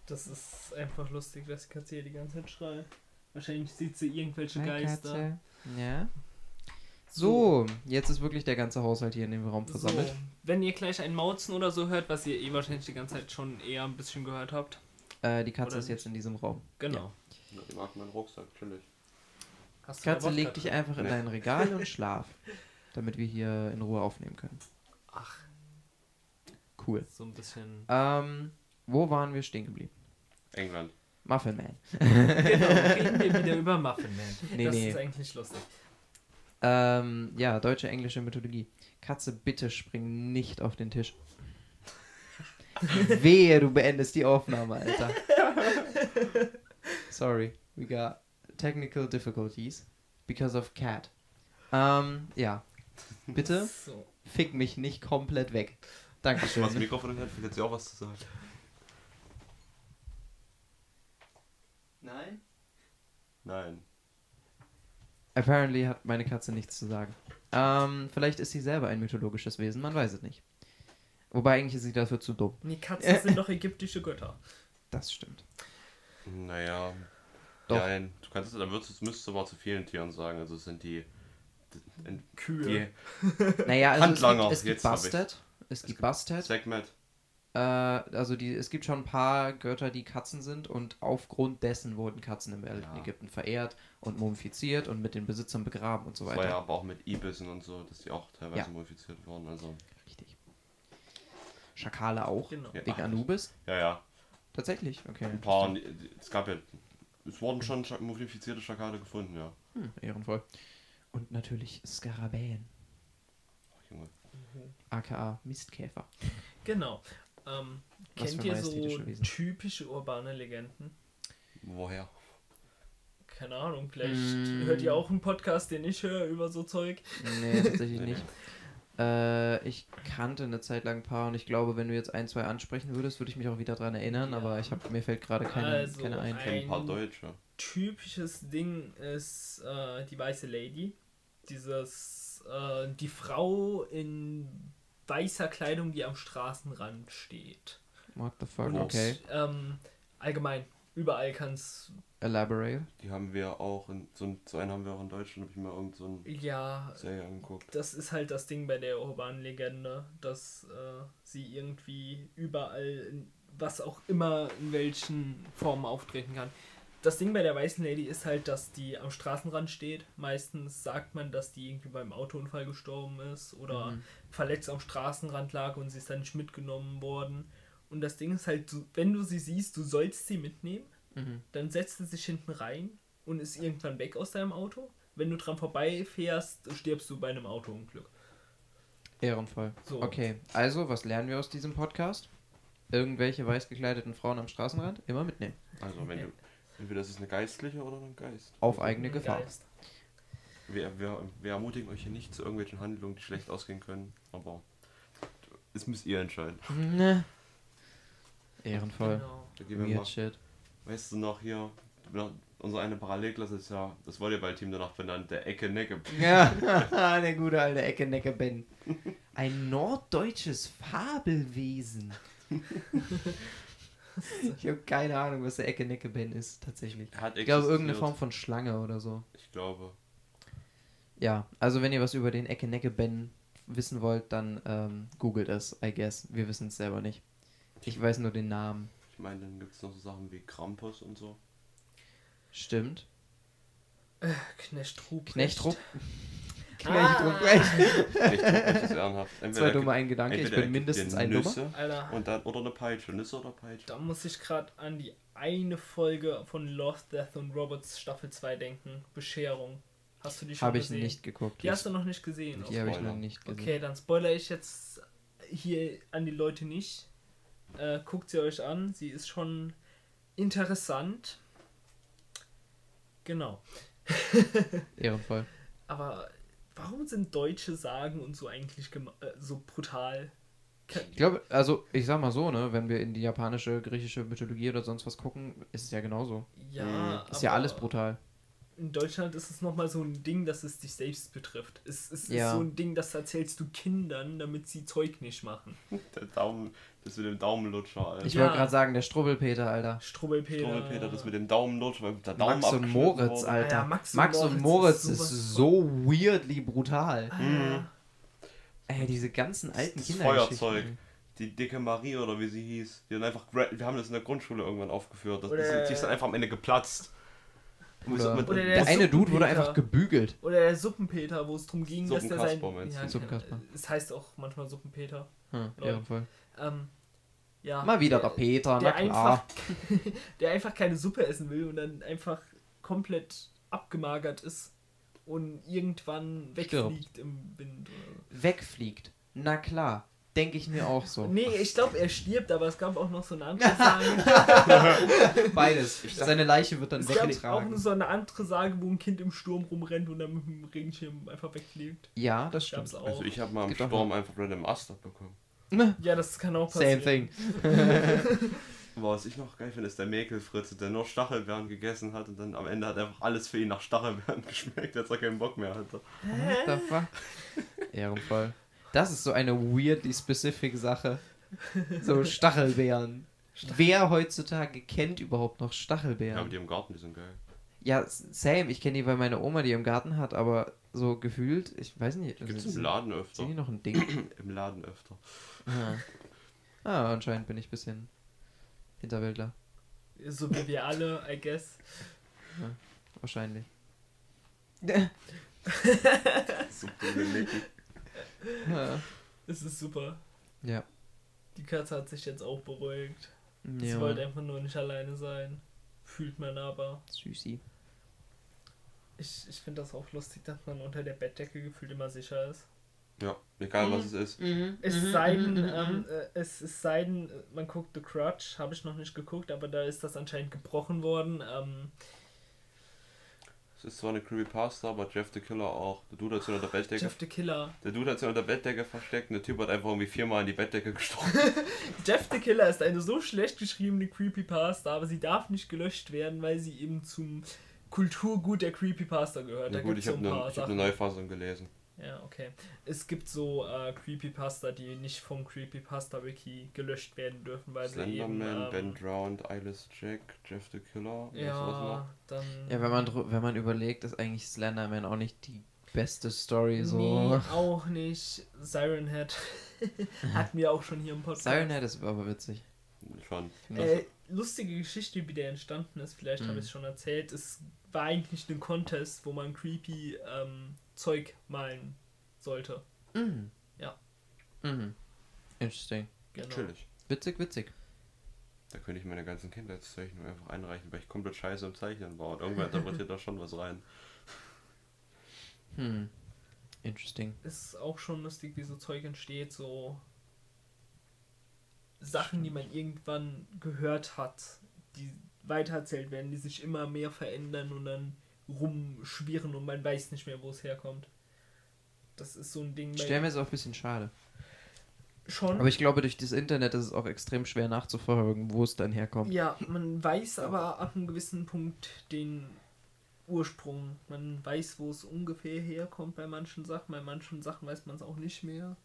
Das ist einfach lustig, dass die Katze hier die ganze Zeit schreit. Wahrscheinlich sieht sie irgendwelche Hi, Geister. Katze. Ja. So, jetzt ist wirklich der ganze Haushalt hier in dem Raum versammelt. So, wenn ihr gleich ein Mauzen oder so hört, was ihr eh wahrscheinlich die ganze Zeit schon eher ein bisschen gehört habt. Äh, die Katze Oder ist jetzt in diesem Raum. Genau. Ja, Ich mag meinen Rucksack, chillig. Hast Katze, leg dich einfach in dein Regal und schlaf, damit wir hier in Ruhe aufnehmen können. Ach, Cool. so ein bisschen. Ähm, wo waren wir stehen geblieben? England. Muffin Man. genau, reden wir wieder über Muffin Man. Nee, das nee. ist eigentlich lustig. Ähm, ja, deutsche, englische Mythologie. Katze, bitte spring nicht auf den Tisch. Wehe, du beendest die Aufnahme, Alter. Sorry, we got technical difficulties because of cat. Ähm, ja. Bitte So. fick mich nicht komplett weg. Was Dankeschön. Mikrofon hat, will jetzt ja auch was zu sagen. Nein? Nein. Apparently hat meine Katze nichts zu sagen. Ähm, vielleicht ist sie selber ein mythologisches Wesen, man weiß es nicht. Wobei eigentlich ist sie dafür zu dumm. Nee, Katzen sind doch ägyptische Götter. Das stimmt. Naja. Doch. Nein. Du kannst es, dann würdest, müsstest du aber zu vielen Tieren sagen. Also es sind die. die, die Kühe. Naja, also Handlanger, es gibt, es jetzt gibt hab Bastet. Es gibt Bastet. Segment. Äh, also die, es gibt schon ein paar Götter, die Katzen sind und aufgrund dessen wurden Katzen im alten Ja. Ägypten verehrt und mumifiziert und mit den Besitzern begraben und so Das weiter. war ja aber auch mit Ibissen und so, dass die auch teilweise Ja. modifiziert wurden. Also. Richtig. Schakale auch. Genau. Ja. Wegen Anubis. Ja, ja. Tatsächlich, okay. Ein paar. Es gab ja. Es wurden schon modifizierte Schakale gefunden, ja. Hm, ehrenvoll. Und natürlich Skarabäen. Aka Mistkäfer. Genau. Ähm, kennt ihr so Wesen. typische urbane Legenden? Woher? Keine Ahnung, vielleicht Mm. hört ihr auch einen Podcast, den ich höre über so Zeug. Nee, tatsächlich nicht. Äh, ich kannte eine Zeit lang ein paar und ich glaube, wenn du jetzt ein, zwei ansprechen würdest, würde ich mich auch wieder dran erinnern, Ja. aber ich hab, mir fällt gerade keine, Also, keine ein. Ich kenne ein paar Deutsche. Typisches Ding ist äh, die weiße Lady. Dieses, äh, die Frau in weißer Kleidung, die am Straßenrand steht. What the fuck, Und okay. ähm, allgemein, überall kann es, Elaborate. Die haben wir auch in. So, ein- so einen haben wir auch in Deutschland, habe ich mir irgend so eine ja, Serie angeguckt. das ist halt das Ding bei der urbanen Legende, dass äh, sie irgendwie überall, in, was auch immer, in welchen Formen auftreten kann. Das Ding bei der weißen Lady ist halt, dass die am Straßenrand steht. Meistens sagt man, dass die irgendwie beim Autounfall gestorben ist oder Mhm. verletzt am Straßenrand lag und sie ist dann nicht mitgenommen worden. Und das Ding ist halt, du, wenn du sie siehst, du sollst sie mitnehmen, Mhm. dann setzt sie sich hinten rein und ist irgendwann weg aus deinem Auto. Wenn du dran vorbeifährst, stirbst du bei einem Autounglück. Ehrenvoll. So. Okay, also, was lernen wir aus diesem Podcast? Irgendwelche weiß gekleideten Frauen am Straßenrand immer mitnehmen. Also wenn du. Entweder das ist eine Geistliche oder ein Geist. Auf eigene Gefahr. Geist. Wir, wir, wir ermutigen euch hier nicht zu irgendwelchen Handlungen, die schlecht ausgehen können, aber das müsst ihr entscheiden. Ne. Ehrenvoll. Genau. Da gehen wir mal. Shit. Weißt du noch hier, unsere eine Parallelklasse ist ja das Volleyballteam danach benannt, der Ecke Necke. Ja, der gute alte Ecke-Necke Ben. Ein norddeutsches Fabelwesen. ich habe keine Ahnung, was der Ecke-Necke Ben ist, tatsächlich. Er hat Ich glaube, irgendeine. Form von Schlange oder so. Ich glaube. Ja, also wenn ihr was über den Ecke-Necke Ben wissen wollt, dann ähm, googelt es, I guess. Wir wissen es selber nicht. Ich weiß nur den Namen. Ich meine, dann gibt es noch so Sachen wie Krampus und so. Stimmt. Knecht Ruprecht. Knecht Rupp. Ah. Knecht Ruprecht. Echt, das ist ehrenhaft. Zwei dumme ein Gedanke, ich bin mindestens ein Nummer. Nüsse Alter, Und dann, oder eine Peitsche. Nüsse oder Peitsche. da muss ich gerade an die eine Folge von Lost, Death und Robots Staffel 2 denken. Bescherung. Hast du die schon Habe ich gesehen? nicht geguckt. Die hast du noch nicht gesehen. Die habe ich noch nicht gesehen. Okay, dann spoilere ich jetzt hier an die Leute nicht. Äh, guckt sie euch an. Sie ist schon interessant. Genau. Ehrenvoll. Aber warum sind deutsche Sagen und so eigentlich äh, so brutal? Ich glaube, also ich sag mal so, ne, wenn wir in die japanische, griechische Mythologie oder sonst was gucken, ist es ja genauso. Ja, Ist ja alles brutal. In Deutschland ist es nochmal so ein Ding, dass es dich selbst betrifft. Es, es Ja. ist so ein Ding, das erzählst du Kindern, damit sie Zeug nicht machen. Der Daumen, das mit dem Daumenlutscher, Alter. Ich Ja. wollte gerade sagen, der Strubbelpeter, Alter. Strubbelpeter. Struwwelpeter, das mit dem Daumenlutscher, weil der Daumen Max und Moritz. Alter. Ja, Max Max, und und Moritz Moritz ist ist so weirdly brutal. Ah, Ey, diese ganzen alten Das Kinder. Feuerzeug. Die dicke Marie oder wie sie hieß, die dann einfach, wir haben das in der Grundschule irgendwann aufgeführt, das, Oder- die ist dann einfach am Ende geplatzt. Und Oder, mit- Oder der, der eine Dude wurde einfach gebügelt. Oder der Suppenpeter, wo es darum ging, dass der sein... Ja, Suppenkasper. Es heißt auch manchmal Suppenpeter. Hm, Lol. ehrenvoll. Ähm, ja. Mal wieder der der, Peter, na der klar. einfach, der einfach keine Suppe essen will und dann einfach komplett abgemagert ist und irgendwann wegfliegt im Wind. Oder Wegfliegt. Na klar. Denke ich mir auch so. Nee, ich glaube, er stirbt, aber es gab auch noch so eine andere Sage. Beides. Seine Leiche wird dann es gab auch weggetragen. so eine andere Sage, wo ein Kind im Sturm rumrennt und dann mit dem Regenschirm einfach wegfliegt. Ja, das Gab's stimmt. auch. Also ich habe mal im Sturm einfach random Ast abbekommen. Ja, das kann auch Same passieren. thing. Aber was ich noch geil finde, ist der Mäkelfritze, der nur Stachelbeeren gegessen hat und dann am Ende hat einfach alles für ihn nach Stachelbeeren geschmeckt, als er keinen Bock mehr hatte. What the fuck? Ehrenvoll. Das ist so eine weirdly specific Sache. So Stachelbeeren. Wer heutzutage kennt überhaupt noch Ja, aber Stachelbeeren? die im Garten, die sind geil. Ja, same. Ich kenne die, weil meine Oma die im Garten hat, aber so gefühlt, ich weiß nicht. Gibt es im Laden öfter. sind die noch ein Ding? Im Laden öfter. Ah. ah, anscheinend bin ich ein bisschen Hinterwäldler. So wie wir alle, I guess. Wahrscheinlich. So coole Nicken. Ja. Es ist super. Ja. Die Katze hat sich jetzt auch beruhigt. Sie ja. wollte einfach nur nicht alleine sein. Fühlt man aber. Süßi. Ich, ich finde das auch lustig, dass man unter der Bettdecke gefühlt immer sicher ist. Ja, egal was es ist. Es sei denn, ähm, äh, es, es sei denn, man guckt The Crutch, habe ich noch nicht geguckt, aber da ist das anscheinend gebrochen worden. Ähm, Es ist zwar eine Creepypasta, aber Jeff the Killer auch. Der Dude hat sich unter der Bettdecke, Jeff the Killer. der Dude hat sich unter der Bettdecke versteckt und der Typ hat einfach irgendwie viermal in die Bettdecke gestochen. Jeff the Killer ist eine so schlecht geschriebene Creepypasta, aber sie darf nicht gelöscht werden, weil sie eben zum Kulturgut der Creepypasta gehört. Na da gut, gibt's ich habe eine, ich hab eine Neufassung gelesen. Ja, okay. Es gibt so äh, Creepypasta, die nicht vom Creepypasta-Wiki gelöscht werden dürfen, weil sie eben... Slenderman, ähm, Ben Drowned, Eyeless Jack, Jeff the Killer. Ja, dann... Ja, wenn man, wenn man überlegt, ist eigentlich Slenderman auch nicht die beste Story so. Nee, auch nicht. Siren Head hatten wir auch schon hier im Podcast. Siren Head ist aber witzig. Schon. Äh, lustige Geschichte, wie der entstanden ist, vielleicht habe Mhm. ich es schon erzählt. Es war eigentlich ein Contest, wo man creepy ähm, Zeug malen sollte. Mhm. Ja. Mhm. Interesting. Genau. Natürlich. Witzig, witzig. Da könnte ich meine ganzen Kindheitszeichnungen einfach einreichen, weil ich komplett scheiße im Zeichnen war. Und irgendwer interpretiert da schon was rein. Hm. Interesting. Ist auch schon lustig, wie so Zeug entsteht, so Sachen, die man irgendwann gehört hat, die weitererzählt werden, die sich immer mehr verändern und dann rumschwirren und man weiß nicht mehr, wo es herkommt. Das ist so ein Ding. Ich stelle mir es auch ein bisschen schade. schon. Aber ich glaube, durch das Internet ist es auch extrem schwer nachzuverfolgen, wo es dann herkommt. Ja, man weiß aber ab einem gewissen Punkt den Ursprung. Man weiß, wo es ungefähr herkommt bei manchen Sachen. Bei manchen Sachen weiß man es auch nicht mehr.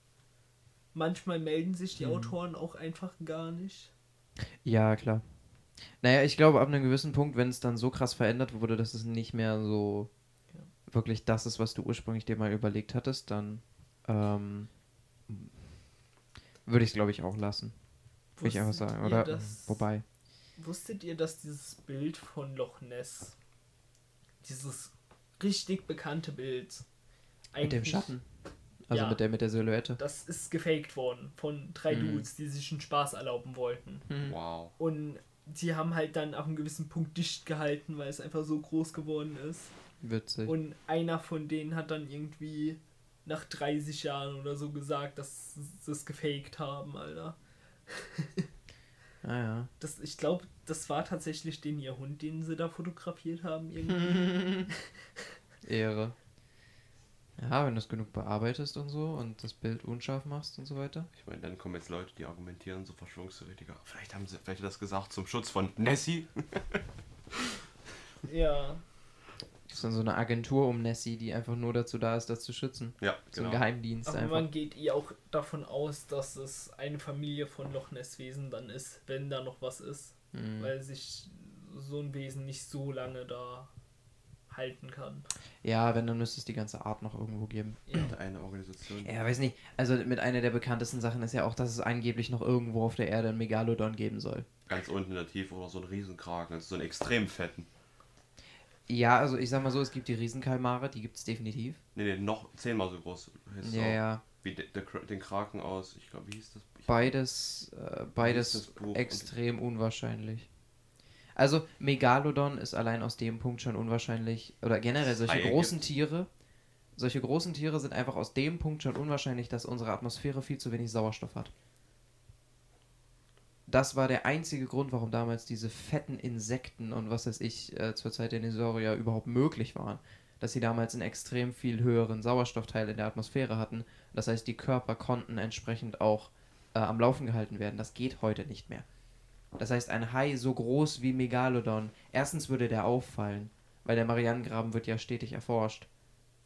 Manchmal melden sich die Mhm. Autoren auch einfach gar nicht. Ja, klar. Naja, ich glaube, ab einem gewissen Punkt, wenn es dann so krass verändert wurde, dass es nicht mehr so Ja. wirklich das ist, was du ursprünglich dir mal überlegt hattest, dann ähm, würde ich es, glaube ich, auch lassen. Würde ich einfach Wusstet sagen. ihr, Oder dass- wobei. Wusstet ihr, dass dieses Bild von Loch Ness, dieses richtig bekannte Bild, Mit dem eigentlich- Schatten. Also Ja. mit der mit der Silhouette. Das ist gefaked worden von drei Mhm. Dudes, die sich einen Spaß erlauben wollten. Hm. Wow. Und die haben halt dann auf einem gewissen Punkt dicht gehalten, weil es einfach so groß geworden ist. Witzig. Und einer von denen hat dann irgendwie nach 30 Jahren oder so gesagt, dass sie es gefaked haben, Alter. ah ja. Das, ich glaube, das war tatsächlich den ihr Hund, den sie da fotografiert haben. Irgendwie. Ehre. Ja, wenn du es genug bearbeitest und so und das Bild unscharf machst und so weiter. Ich meine, dann kommen jetzt Leute, die argumentieren, so Verschwörungstheoretiker. Vielleicht haben sie vielleicht das gesagt zum Schutz von Nessie. ja. Das ist dann so eine Agentur um Nessie, die einfach nur dazu da ist, das zu schützen. Ja, So ein genau. Geheimdienst Aber einfach. man geht eh auch davon aus, dass es eine Familie von Loch Ness Wesen dann ist, wenn da noch was ist. Mhm. Weil sich so ein Wesen nicht so lange da halten kann. Ja, wenn, dann müsste es die ganze Art noch irgendwo geben. Ja. Eine Organisation. Ja, weiß nicht. Also mit einer der bekanntesten Sachen ist ja auch, dass es angeblich noch irgendwo auf der Erde einen Megalodon geben soll. Ganz unten in der Tiefe oder so ein Riesenkraken, also so einen extrem fetten. Ja, also ich sag mal so, es gibt die Riesenkalmare, die gibt es definitiv. Nee, nee, noch zehnmal so groß. Ja, auch. ja. Wie de, der, Kra- den Kraken aus, ich glaube, wie hieß das? Ich, Beides, äh, beides das extrem unwahrscheinlich. Also Megalodon ist allein aus dem Punkt schon unwahrscheinlich, oder generell solche Haie großen Tiere, solche großen Tiere sind einfach aus dem Punkt schon unwahrscheinlich, dass unsere Atmosphäre viel zu wenig Sauerstoff hat. Das war der einzige Grund, warum damals diese fetten Insekten und was weiß ich äh, zur Zeit der Dinosaurier überhaupt möglich waren. Dass sie damals einen extrem viel höheren Sauerstoffteil in der Atmosphäre hatten. Das heißt, die Körper konnten entsprechend auch äh, am Laufen gehalten werden. Das geht heute nicht mehr. Das heißt, ein Hai so groß wie Megalodon, erstens würde der auffallen, weil der Marianengraben wird ja stetig erforscht.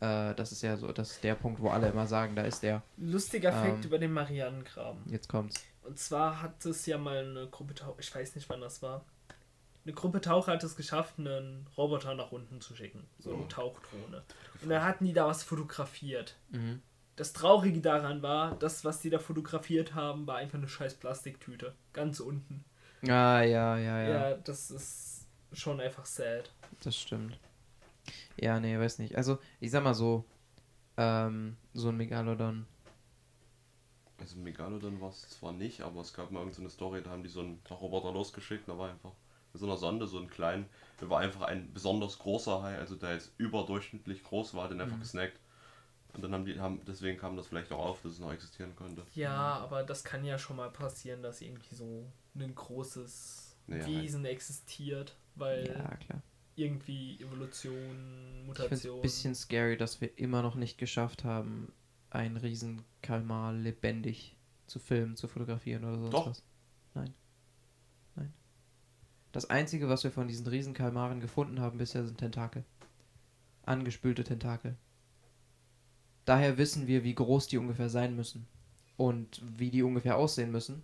Äh, das ist ja so, das ist der Punkt, wo alle immer sagen, da ist der. Lustiger Fakt Ähm. über den Marianengraben. Jetzt kommt's. Und zwar hat es ja mal eine Gruppe Taucher, ich weiß nicht wann das war. Eine Gruppe Taucher hat es geschafft, einen Roboter nach unten zu schicken. So eine Oh. Tauchdrohne. Und da hatten die da was fotografiert. Mhm. Das Traurige daran war, das, was die da fotografiert haben, war einfach eine scheiß Plastiktüte. Ganz unten. Ah, ja, ja, ja, Ja, das ist schon einfach sad. Das stimmt. Ja, nee, weiß nicht. Also, ich sag mal so, ähm, so ein Megalodon. Also Megalodon war es zwar nicht, aber es gab mal irgendeine so Story, da haben die so einen Roboter losgeschickt, da war einfach mit so einer Sonde, so ein kleinen, da war einfach ein besonders großer Hai, also der jetzt überdurchschnittlich groß war, den einfach Mhm. gesnackt. Und dann haben die, haben, deswegen kam das vielleicht auch auf, dass es noch existieren konnte. Ja, aber das kann ja schon mal passieren, dass irgendwie so ein großes Ja, Wesen existiert, weil Ja, klar. irgendwie Evolution, Ich finde es Mutation. ein bisschen scary, dass wir immer noch nicht geschafft haben, einen Riesenkalmar lebendig zu filmen, zu fotografieren oder sonst Doch. was. Nein. Nein. Das Einzige, was wir von diesen Riesenkalmaren gefunden haben bisher, sind Tentakel. Angespülte Tentakel. Daher wissen wir, wie groß die ungefähr sein müssen. Und wie die ungefähr aussehen müssen.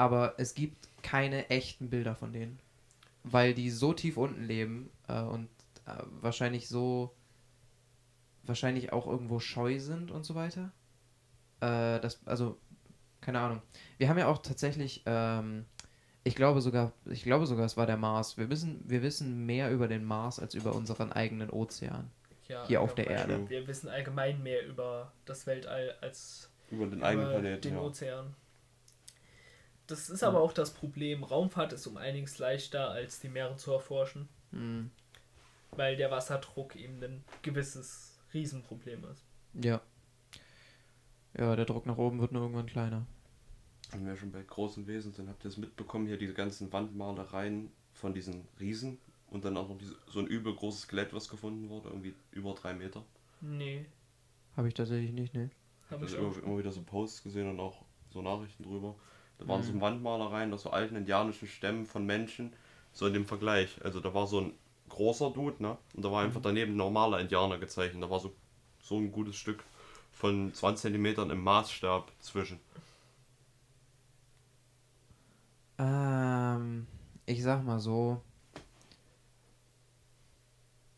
Aber es gibt keine echten Bilder von denen. Weil die so tief unten leben äh, und äh, wahrscheinlich so wahrscheinlich auch irgendwo scheu sind und so weiter. Äh, das, also, keine Ahnung. Wir haben ja auch tatsächlich ähm, Ich glaube sogar, ich glaube sogar, es war der Mars. Wir wissen, wir wissen mehr über den Mars als über unseren eigenen Ozean. Ja, Hier auf der. Erde. Wir wissen allgemein mehr über das Weltall als Über den eigenen über Planeten. den Ja. Ozean. Das ist aber auch das Problem. Raumfahrt ist um einiges leichter, als die Meere zu erforschen, Hm. weil der Wasserdruck eben ein gewisses Riesenproblem ist. Ja. Ja, der Druck nach oben wird nur irgendwann kleiner. Wenn wir schon bei großen Wesen sind, habt ihr es mitbekommen, hier diese ganzen Wandmalereien von diesen Riesen und dann auch noch diese, so ein übel großes Skelett, was gefunden wurde, irgendwie über drei Meter. Nee, Habe ich tatsächlich nicht, ne? habe ich auch. immer, immer wieder so Posts gesehen und auch so Nachrichten drüber. Da waren Mhm. so Wandmalereien aus so alten indianischen Stämmen von Menschen, so in dem Vergleich. Also da war so ein großer Dude, ne? Und da war einfach daneben ein normaler Indianer gezeichnet. Da war so, so ein gutes Stück von 20 Zentimetern im Maßstab zwischen. Ähm, ich sag mal so.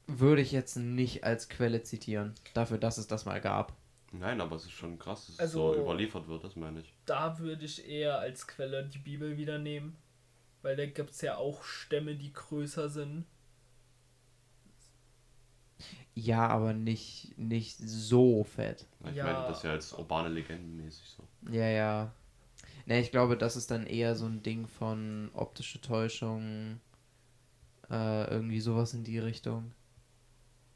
Würde ich jetzt nicht als Quelle zitieren, dafür, dass es das mal gab. Nein, aber es ist schon krass, dass es Also- so überliefert wird, das meine ich. Da würde ich eher als Quelle die Bibel wieder nehmen, weil da gibt es ja auch Stämme, die größer sind. Ja, aber nicht, nicht so fett. Ich Ja. meine, das ist ja als urbane Legenden mäßig so. Ja, ja. Ne, ich glaube, das ist dann eher so ein Ding von optische Täuschung, äh, irgendwie sowas in die Richtung.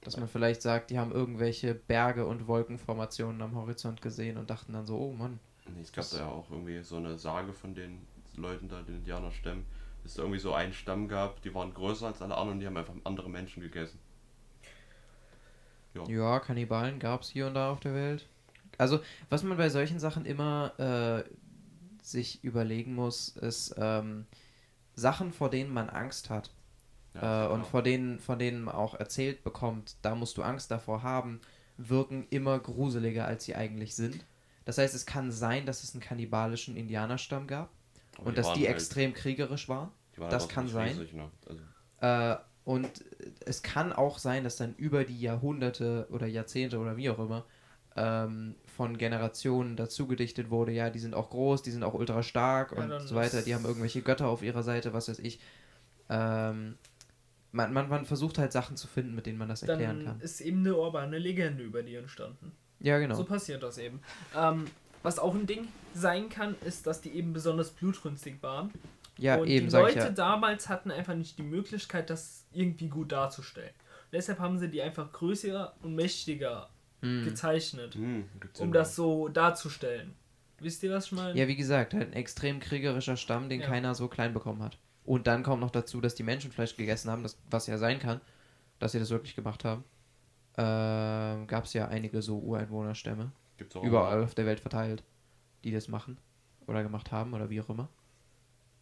Dass man vielleicht sagt, die haben irgendwelche Berge und Wolkenformationen am Horizont gesehen und dachten dann so, oh Mann. Nee, es gab da ja auch irgendwie so eine Sage von den Leuten da, den Indianerstämmen, dass es irgendwie so einen Stamm gab, die waren größer als alle anderen, die haben einfach andere Menschen gegessen. Ja. Ja, Kannibalen gab es hier und da auf der Welt. Also, was man bei solchen Sachen immer äh, sich überlegen muss, ist ähm, Sachen, vor denen man Angst hat. Ja, äh, und vor denen, von denen man auch erzählt bekommt, da musst du Angst davor haben, wirken immer gruseliger, als sie eigentlich sind. Das heißt, es kann sein, dass es einen kannibalischen Indianerstamm gab Aber und dass waren die halt- extrem kriegerisch waren. die waren das kann sein. riesig, ne? Also, Äh, und es kann auch sein, dass dann über die Jahrhunderte oder Jahrzehnte oder wie auch immer ähm, von Generationen dazu gedichtet wurde, ja, die sind auch groß, die sind auch ultra stark Ja, und so weiter, die haben irgendwelche Götter auf ihrer Seite, was weiß ich. Ähm, man, man, man versucht halt Sachen zu finden, mit denen man das erklären Dann kann. ist eben eine urbane Legende über die entstanden. Ja, genau. So passiert das eben. Ähm, was auch ein Ding sein kann, ist, dass die eben besonders blutrünstig waren. Ja, und eben, die Leute ich ja. damals hatten einfach nicht die Möglichkeit, das irgendwie gut darzustellen. Und deshalb haben sie die einfach größer und mächtiger Hm. gezeichnet, hm, um das so darzustellen. Wisst ihr, was ich meine? Ja, wie gesagt, halt ein extrem kriegerischer Stamm, den Ja. keiner so klein bekommen hat. Und dann kommt noch dazu, dass die Menschenfleisch gegessen haben, das, was ja sein kann, dass sie das wirklich gemacht haben. Ähm, Gab es ja einige so Ureinwohnerstämme, Gibt's auch überall auf der Welt verteilt, die das machen oder gemacht haben oder wie auch immer.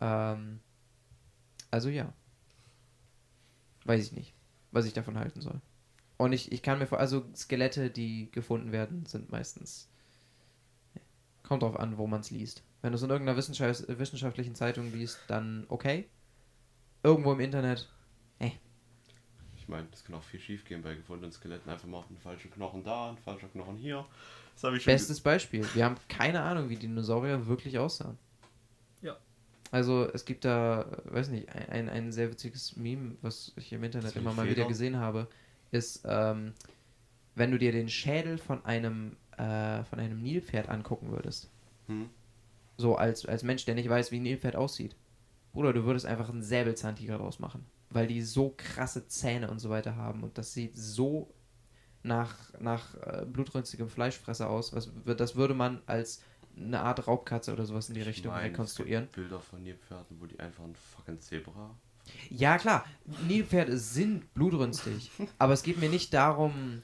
Ähm, also ja. Weiß ich nicht, was ich davon halten soll. Und ich, ich kann mir vor, also Skelette, die gefunden werden, sind meistens. Kommt drauf an, wo man es liest. Wenn du es in irgendeiner Wissenschaft, wissenschaftlichen Zeitung liest, dann okay. Irgendwo im Internet, Ich meine, das kann auch viel schief gehen bei gefundenen Skeletten. Einfach mal einen falschen Knochen da, ein falscher Knochen hier. Das habe ich schon. bestes Beispiel. Wir haben keine Ahnung, wie Dinosaurier wirklich aussahen. Ja. Also es gibt da, weiß nicht, ein, ein, sehr witziges Meme, was ich im Internet immer mal wieder Federn? gesehen habe, ist, ähm, wenn du dir den Schädel von einem, äh, von einem Nilpferd angucken würdest. Hm? So als, als Mensch, der nicht weiß, wie ein Nilpferd aussieht. Bruder, du würdest einfach einen Säbelzahntiger draus machen. Weil die so krasse Zähne und so weiter haben. Und das sieht so nach, nach äh, blutrünstigem Fleischfresser aus. Was, das würde man als eine Art Raubkatze oder sowas in die Ich Richtung meine, es rekonstruieren. gibt Bilder von Nilpferden, wo die einfach ein fucking Zebra. Ja, klar. Nilpferde sind blutrünstig. aber es geht mir nicht darum.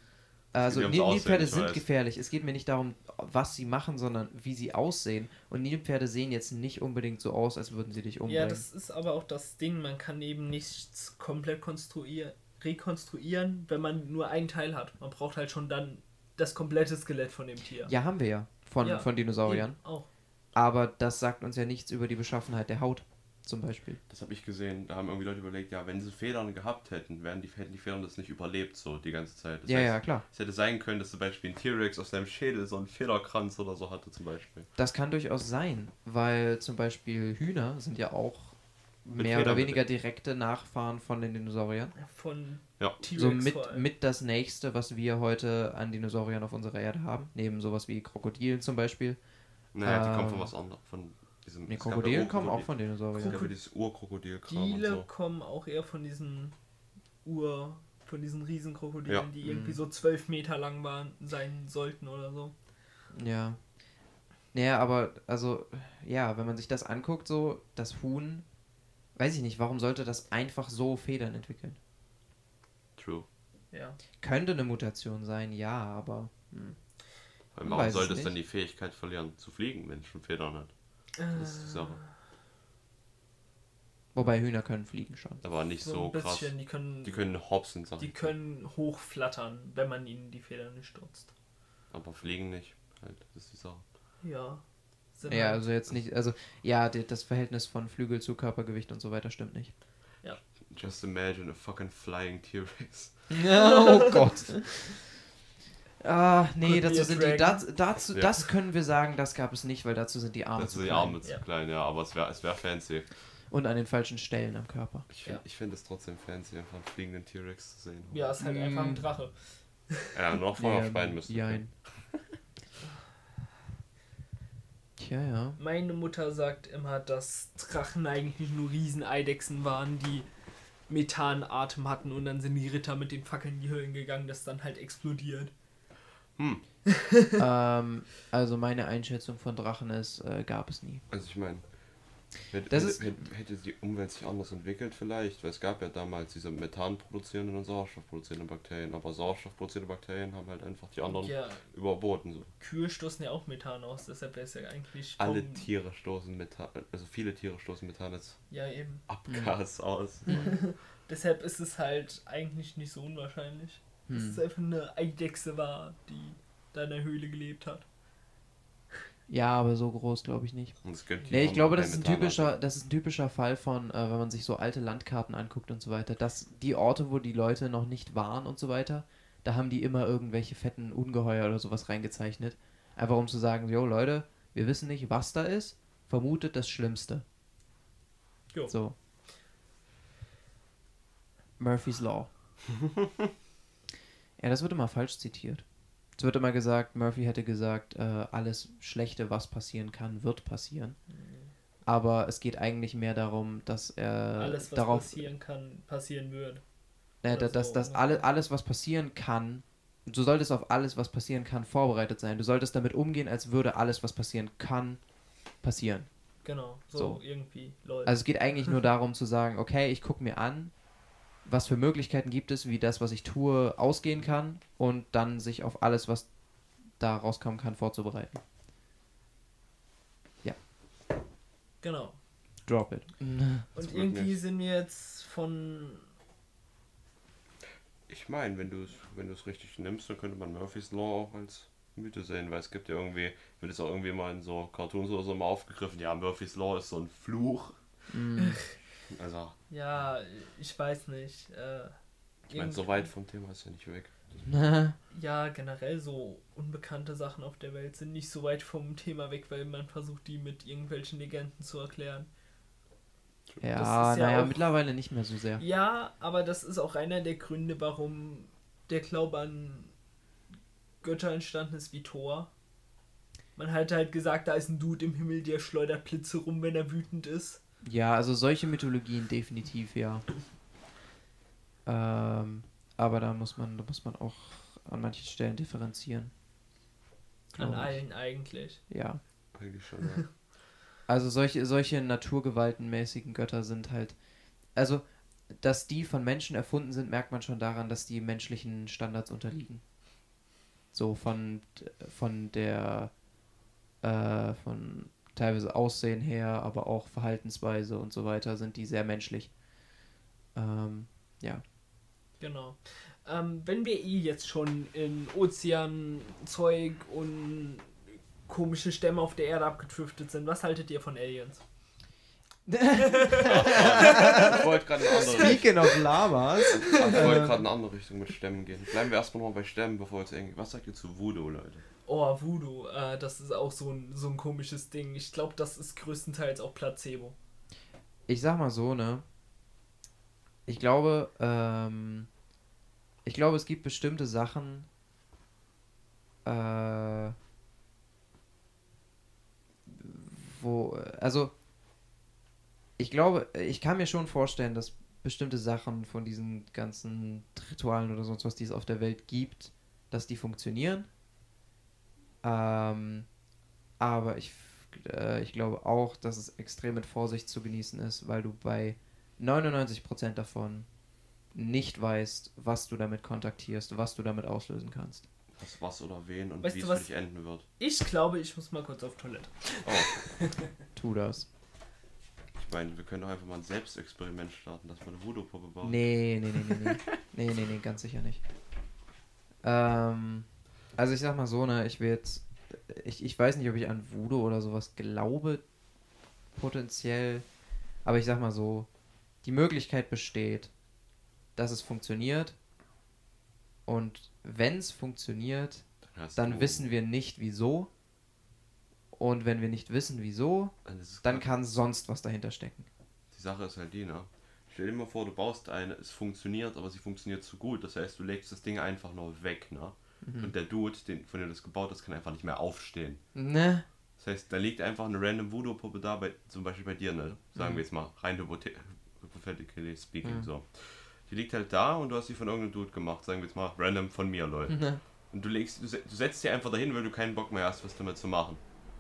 Also, Nil Aussehen, Nilpferde sind weiß. gefährlich. Es geht mir nicht darum, was sie machen, sondern wie sie aussehen. Und Nilpferde sehen jetzt nicht unbedingt so aus, als würden sie dich umbringen. Ja, das ist aber auch das Ding, man kann eben nichts komplett konstruieren, rekonstruieren, wenn man nur einen Teil hat. Man braucht halt schon dann das komplette Skelett von dem Tier. Ja, haben wir ja. Von, Ja, von Dinosauriern. Auch. Aber das sagt uns ja nichts über die Beschaffenheit der Haut, zum Beispiel. Das habe ich gesehen. Da haben irgendwie Leute überlegt, ja, wenn sie Federn gehabt hätten, wären die, hätten die Federn das nicht überlebt, so die ganze Zeit. Das ja, heißt, ja, klar. Es hätte sein können, dass zum Beispiel ein T-Rex auf seinem Schädel so einen Federkranz oder so hatte, zum Beispiel. Das kann durchaus sein, weil zum Beispiel Hühner sind ja auch Mit mehr oder Federn. weniger direkte Nachfahren von den Dinosauriern. Von Ja. T-Rex So mit, mit das nächste, was wir heute an Dinosauriern auf unserer Erde haben. Neben sowas wie Krokodilen zum Beispiel. Naja, die kommen Ähm, von was anderem. Von diesem. Nee, Krokodilen kommen auch Urkrokodil- von Dinosauriern. Ja dieses Diele so. kommen auch eher von diesen Ur, von diesen Riesenkrokodilen, Ja. die irgendwie Mhm. so zwölf Meter lang waren, sein sollten oder so. Ja. Naja, aber also, ja, wenn man sich das anguckt, so, das Huhn, weiß ich nicht, warum sollte das einfach so Federn entwickeln? True. Ja. Könnte eine Mutation sein, ja, aber. Hm. Warum sollte es dann die Fähigkeit verlieren, zu fliegen, wenn es schon Federn hat? Das ist die Sache. Wobei Hühner können fliegen schon. Aber nicht so, ein krass. bisschen, die können, Die können hopsen, sag die können hochflattern, wenn man ihnen die Federn nicht stürzt. Aber fliegen nicht. Halt, das ist die Sache. Ja. Sind Ja, halt- also jetzt nicht, also, ja, die, das Verhältnis von Flügel zu Körpergewicht und so weiter stimmt nicht. Just imagine a fucking flying T-Rex. oh Gott. Ah, nee, dazu sind die, das, dazu, Ja. das können wir sagen, das gab es nicht, weil dazu sind die Arme Das zu sind die klein. Arme zu Ja. klein, ja, aber es wäre es wär fancy. Und an den falschen Stellen am Körper. Ich finde Ja. ich find es trotzdem fancy, einfach einen fliegenden T-Rex zu sehen. ja, ist halt Mm. einfach ein Drache. Ja, noch vorher Schwein müsste. Jein. Tja, ja. Meine Mutter sagt immer, dass Drachen eigentlich nur Rieseneidechsen waren, die Methanatem hatten und dann sind die Ritter mit den Fackeln in die Höhlen gegangen, das dann halt explodiert. Hm, ähm, also meine Einschätzung von Drachen ist, äh, gab es nie. also ich meine, hätte, Das hätte, ist- hätte, hätte die Umwelt sich anders entwickelt vielleicht, weil es gab ja damals diese Methan produzierenden und Sauerstoff produzierenden Bakterien, aber Sauerstoff produzierende Bakterien haben halt einfach die anderen Ja, überboten. So. Kühe stoßen ja auch Methan aus, deshalb wäre es ja eigentlich. Alle Tiere stoßen Methan, also viele Tiere stoßen Methan als Ja, eben. Abgas aus. Deshalb ist es halt eigentlich nicht so unwahrscheinlich. Dass Hm. es einfach eine Eidechse war, die da in der Höhle gelebt hat. Ja, aber so groß glaube ich nicht. Nee, ich glaube, das ist ein typischer, das ist ein typischer Fall von, äh, wenn man sich so alte Landkarten anguckt und so weiter, dass die Orte, wo die Leute noch nicht waren und so weiter, da haben die immer irgendwelche fetten Ungeheuer oder sowas reingezeichnet. Einfach um zu sagen, jo Leute, wir wissen nicht, was da ist, vermutet das Schlimmste. Jo. So. Murphy's Law. ja, das wird immer falsch zitiert. Es wird immer gesagt, Murphy hätte gesagt, äh, alles Schlechte, was passieren kann, wird passieren. Aber es geht eigentlich mehr darum, dass er Alles, was darauf, passieren kann, passieren wird. äh, dass, so dass ungefähr. alle, alles, was passieren kann, du solltest auf alles, was passieren kann, vorbereitet sein. Du solltest damit umgehen, als würde alles, was passieren kann, passieren. Genau, so, So. irgendwie, Leute. Also es geht eigentlich nur darum zu sagen, okay, ich gucke mir an, was für Möglichkeiten gibt es, wie das, was ich tue, ausgehen kann und dann sich auf alles, was da rauskommen kann, vorzubereiten. genau. Drop it. Und irgendwie nicht. sind wir jetzt von. Ich meine, wenn du es wenn du es richtig nimmst, dann könnte man Murphy's Law auch als Mythe sehen, weil es gibt ja irgendwie, wird es auch irgendwie mal in so Cartoons oder so mal aufgegriffen, ja, Murphy's Law ist so ein Fluch. Mm. Also, Ja, ich weiß nicht. Äh, ich meine, so weit vom Thema ist ja nicht weg. Ja, generell so unbekannte Sachen auf der Welt sind nicht so weit vom Thema weg, weil man versucht, die mit irgendwelchen Legenden zu erklären. ja, ja naja, auch- mittlerweile nicht mehr so sehr. Ja, aber das ist auch einer der Gründe, warum der Glaube an Götter entstanden ist wie Thor. Man hat halt gesagt, da ist ein Dude im Himmel, der schleudert Blitze rum, wenn er wütend ist. Ja, also solche Mythologien definitiv, ja. Ähm, aber da muss man, da muss man auch an manchen Stellen differenzieren. An ich. allen eigentlich. Ja. Eigentlich schon, ja. Also solche, solche naturgewaltenmäßigen Götter sind halt. Also, dass die von Menschen erfunden sind, merkt man schon daran, dass die menschlichen Standards unterliegen. So von, von der äh, von teilweise Aussehen her, aber auch Verhaltensweise und so weiter sind die sehr menschlich. Ähm, ja. Genau. Ähm, wenn wir eh jetzt schon in Ozeanzeug und komische Stämme auf der Erde abgedriftet sind, was haltet ihr von Aliens? Ich wollte gerade in eine andere Richtung. Speaking of Lavas. Ich wollte Ähm. gerade in eine andere Richtung mit Stämmen gehen. Bleiben wir erstmal noch bei Stämmen, bevor jetzt irgendwie. Was sagt ihr zu Voodoo, Leute? Oh, Voodoo, äh, das ist auch so ein, so ein komisches Ding. Ich glaube, das ist größtenteils auch Placebo. ich sag mal so, ne? Ich glaube, ähm, ich glaube, es gibt bestimmte Sachen, äh, wo, also, ich glaube, ich kann mir schon vorstellen, dass bestimmte Sachen von diesen ganzen Ritualen oder sonst was, die es auf der Welt gibt, dass die funktionieren. Ähm, aber ich, äh, ich glaube auch, dass es extrem mit Vorsicht zu genießen ist, weil du bei 99% davon nicht weißt, was du damit kontaktierst, was du damit auslösen kannst. Was, was oder wen und Weißt wie du es für dich enden wird. Ich glaube, ich muss mal kurz auf Toilette. Oh, Tu das. ich meine, wir können doch einfach mal ein Selbstexperiment starten, dass man eine Voodoo-Puppe baut. Nee, nee, nee, nee, nee. nee, nee, nee, ganz sicher nicht. Ähm, also ich sag mal so, ne, ich will jetzt, ich, ich weiß nicht, ob ich an Voodoo oder sowas glaube, potenziell, aber ich sag mal so, die Möglichkeit besteht, dass es funktioniert und wenn es funktioniert, dann du- wissen wir nicht wieso und wenn wir nicht wissen wieso, Dann, dann kann sonst was dahinter stecken. Die Sache ist halt die, ne? Stell dir mal vor, du baust eine, es funktioniert, aber sie funktioniert zu gut. Das heißt, du legst das Ding einfach nur weg, ne? Mhm. Und der Dude, den, von dem du das gebaut hast, kann einfach nicht mehr aufstehen. Ne? Das heißt, da liegt einfach eine random Voodoo-Puppe da, bei, zum Beispiel bei dir, ne? Sagen Mhm. wir jetzt mal, rein hypothe- hypothetically speaking, Mhm. so. Die liegt halt da und du hast sie von irgendeinem Dude gemacht, sagen wir jetzt mal, random von mir, Leute. Ne? Und du legst, du, du setzt sie einfach dahin, weil du keinen Bock mehr hast, was damit zu machen.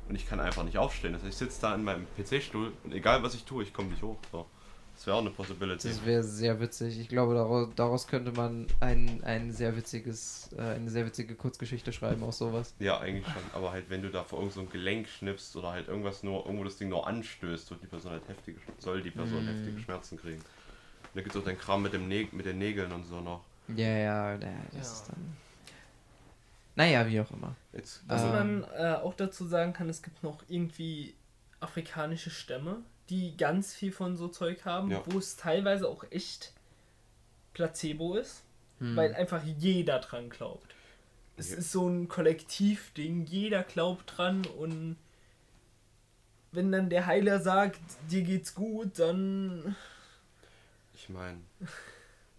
Und ich kann einfach nicht aufstehen. Das heißt, ich sitze da in meinem PC-Stuhl und egal was ich tue, ich komme nicht hoch. So. Das wäre auch eine Possibility. Das wäre sehr witzig. Ich glaube, daraus, daraus könnte man ein, ein sehr witziges, äh, eine sehr witzige Kurzgeschichte schreiben, auch sowas. Ja, eigentlich schon. Aber halt, wenn du da vor irgend so ein Gelenk schnippst oder halt irgendwas nur, irgendwo das Ding nur anstößt, wird die Person halt heftige, soll die Person Mm. heftige Schmerzen kriegen. Und da gibt es auch den Kram mit, dem Nä mit den Nägeln und so noch. Ja, ja, ja das Ja. ist dann. Naja, wie auch immer. Jetzt, Was Ähm. man äh, auch dazu sagen kann, es gibt noch irgendwie afrikanische Stämme, die ganz viel von so Zeug haben, Ja. wo es teilweise auch echt Placebo ist, Hm. weil einfach jeder dran glaubt. Es Ja. ist so ein Kollektivding, jeder glaubt dran und wenn dann der Heiler sagt, dir geht's gut, dann ich meine,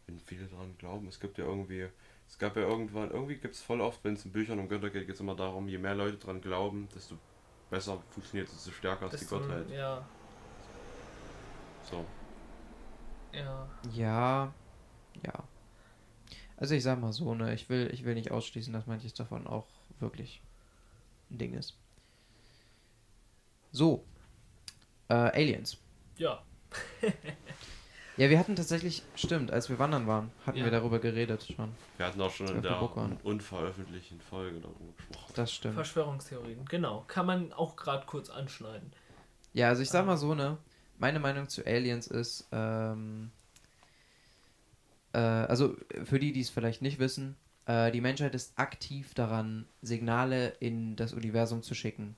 wenn viele daran glauben, es gibt ja irgendwie, es gab ja irgendwann, irgendwie gibt es voll oft, wenn es in Büchern um Götter geht, geht es immer darum, je mehr Leute dran glauben, desto besser funktioniert es, desto stärker ist die Gottheit. ja, So. ja. Ja, ja. Also ich sag mal so, ne, ich will, ich will nicht ausschließen, dass manches davon auch wirklich ein Ding ist. So. Äh, Aliens. Ja, Ja, wir hatten tatsächlich, stimmt, als wir wandern waren, hatten Ja. wir darüber geredet schon. Wir hatten auch schon in der unveröffentlichten Folge darüber gesprochen. Das stimmt. Verschwörungstheorien, genau. Kann man auch gerade kurz anschneiden. Ja, also ich sag mal so, ne, meine Meinung zu Aliens ist, ähm, äh, also für die, die es vielleicht nicht wissen, äh, die Menschheit ist aktiv daran, Signale in das Universum zu schicken.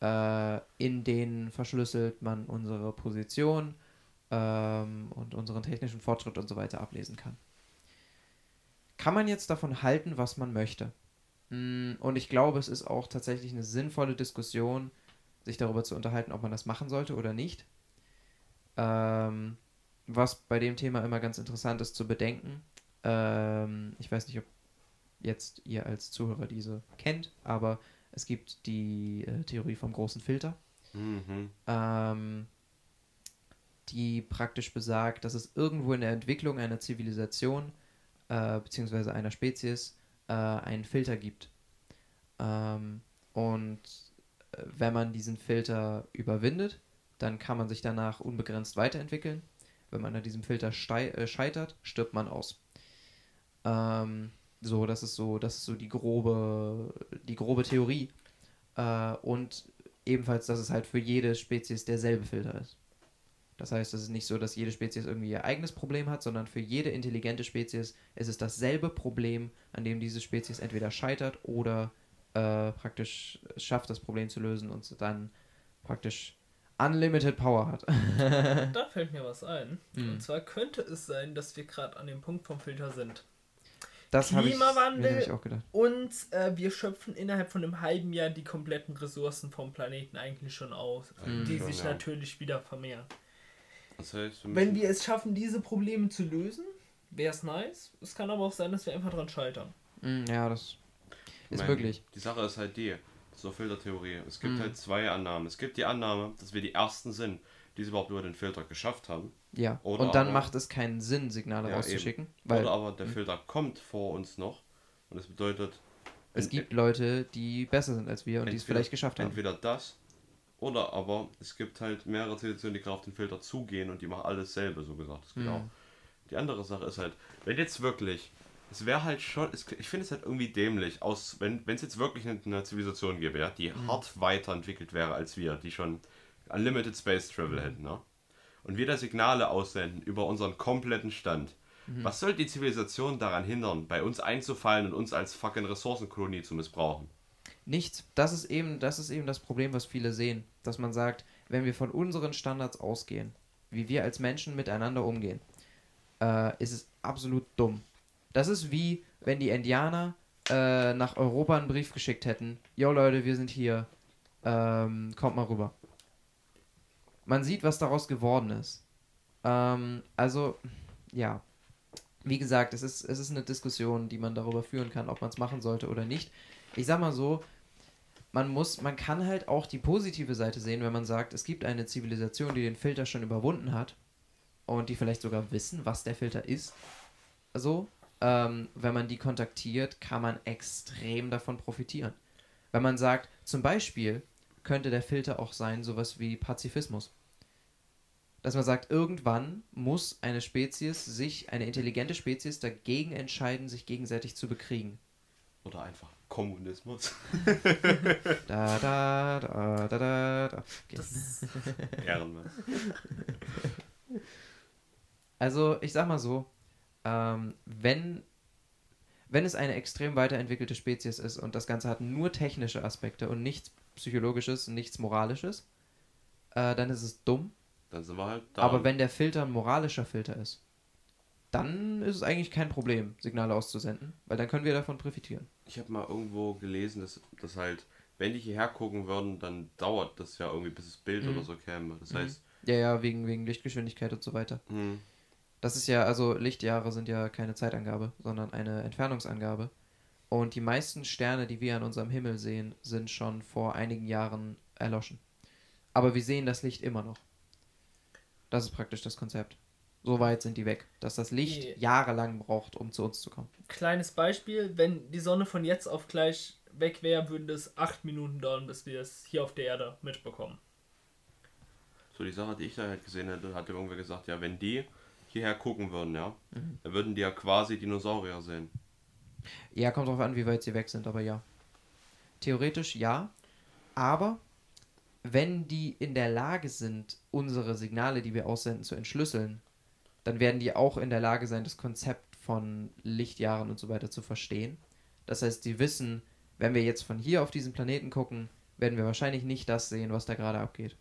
Äh, in denen verschlüsselt man unsere Position ähm, und unseren technischen Fortschritt und so weiter ablesen kann. Kann man jetzt davon halten, was man möchte? Mm, Und ich glaube, es ist auch tatsächlich eine sinnvolle Diskussion, sich darüber zu unterhalten, ob man das machen sollte oder nicht. Ähm, was bei dem Thema immer ganz interessant ist zu bedenken. Ähm, ich weiß nicht, ob jetzt ihr als Zuhörer diese kennt, aber es gibt die äh, Theorie vom großen Filter, Mhm. ähm, die praktisch besagt, dass es irgendwo in der Entwicklung einer Zivilisation äh, beziehungsweise einer Spezies äh, einen Filter gibt. Ähm, und äh, wenn man diesen Filter überwindet, dann kann man sich danach unbegrenzt weiterentwickeln. Wenn man an diesem Filter äh, scheitert, stirbt man aus. Ähm, so, das ist so, das ist so die grobe, die grobe Theorie. Äh, und ebenfalls, dass es halt für jede Spezies derselbe Filter ist. Das heißt, es ist nicht so, dass jede Spezies irgendwie ihr eigenes Problem hat, sondern für jede intelligente Spezies ist es dasselbe Problem, an dem diese Spezies entweder scheitert oder äh, praktisch schafft, das Problem zu lösen und dann praktisch unlimited Power hat. Da fällt mir was ein. Hm. Und zwar könnte es sein, dass wir gerade an dem Punkt vom Filter sind. Das habe ich mir Klimawandel. auch gedacht. Und äh, wir schöpfen innerhalb von einem halben Jahr die kompletten Ressourcen vom Planeten eigentlich schon aus, Hm. die sich ja. natürlich wieder vermehren. Das heißt, wir Wenn wir es schaffen, diese Probleme zu lösen, wäre es nice. Es kann aber auch sein, dass wir einfach dran scheitern. Mm, ja, das ist Mein- möglich. Die Sache ist halt die, zur Filtertheorie. Es gibt Mhm. halt zwei Annahmen. Es gibt die Annahme, dass wir die Ersten sind, die es überhaupt über den Filter geschafft haben. Ja. Oder und dann aber- macht es keinen Sinn, Signale Ja, rauszuschicken. Weil Oder aber der Filter kommt vor uns noch. Und das bedeutet, es gibt Leute, die besser sind als wir und die es vielleicht geschafft haben. Entweder das, oder aber es gibt halt mehrere Zivilisationen, die gerade auf den Filter zugehen und die machen alles selber, so gesagt. Das Mhm. Die andere Sache ist halt, wenn jetzt wirklich, es wäre halt schon, es, ich finde es halt irgendwie dämlich, aus, wenn es jetzt wirklich eine, eine Zivilisation gäbe, ja, die hart weiterentwickelt wäre als wir, die schon Unlimited Space Travel hätten, ne? Und wir da Signale aussenden über unseren kompletten Stand. Was soll die Zivilisation daran hindern, bei uns einzufallen und uns als fucking Ressourcenkolonie zu missbrauchen? Nichts. Das ist eben, das ist eben das Problem, was viele sehen. Dass man sagt, wenn wir von unseren Standards ausgehen, wie wir als Menschen miteinander umgehen, äh, ist es absolut dumm. Das ist wie, wenn die Indianer äh, nach Europa einen Brief geschickt hätten. Jo Leute, wir sind hier. Ähm, kommt mal rüber. Man sieht, was daraus geworden ist. Ähm, also, ja. Wie gesagt, es ist, es ist eine Diskussion, die man darüber führen kann, ob man es machen sollte oder nicht. Ich sag mal so, man muss, man kann halt auch die positive Seite sehen, wenn man sagt, es gibt eine Zivilisation, die den Filter schon überwunden hat und die vielleicht sogar wissen, was der Filter ist. So, ähm, wenn man die kontaktiert, kann man extrem davon profitieren. Wenn man sagt, zum Beispiel könnte der Filter auch sein, sowas wie Pazifismus. Dass man sagt, irgendwann muss eine Spezies sich, eine intelligente Spezies dagegen entscheiden, sich gegenseitig zu bekriegen. Oder einfach Kommunismus. Da, da, da, da, da, da. Okay. Das, Ehrenmann. Also, ich sag mal so, ähm, wenn, wenn es eine extrem weiterentwickelte Spezies ist und das Ganze hat nur technische Aspekte und nichts Psychologisches, nichts Moralisches, äh, dann ist es dumm. Dann sind wir halt da. Aber wenn der Filter ein moralischer Filter ist, dann ist es eigentlich kein Problem, Signale auszusenden, weil dann können wir davon profitieren. ich habe mal irgendwo gelesen, dass, dass halt, wenn die hierher gucken würden, dann dauert das ja irgendwie, bis das Bild Mhm. oder so käme. Das heißt, Ja, ja, wegen, wegen Lichtgeschwindigkeit und so weiter. hm, Das ist ja, also Lichtjahre sind ja keine Zeitangabe, sondern eine Entfernungsangabe. Und die meisten Sterne, die wir an unserem Himmel sehen, sind schon vor einigen Jahren erloschen. Aber wir sehen das Licht immer noch. Das ist praktisch das Konzept. So weit sind die weg, dass das Licht jahrelang braucht, um zu uns zu kommen. kleines Beispiel, wenn die Sonne von jetzt auf gleich weg wäre, würden es acht Minuten dauern, bis wir es hier auf der Erde mitbekommen. so die Sache, die ich da halt gesehen hätte, hatte irgendwer gesagt, ja, wenn die hierher gucken würden, ja, Mhm. dann würden die ja quasi Dinosaurier sehen. Ja, kommt drauf an, wie weit sie weg sind, aber ja. Theoretisch ja, aber wenn die in der Lage sind, unsere Signale, die wir aussenden, zu entschlüsseln, dann werden die auch in der Lage sein, das Konzept von Lichtjahren und so weiter zu verstehen. Das heißt, die wissen, wenn wir jetzt von hier auf diesen Planeten gucken, werden wir wahrscheinlich nicht das sehen, was da gerade abgeht.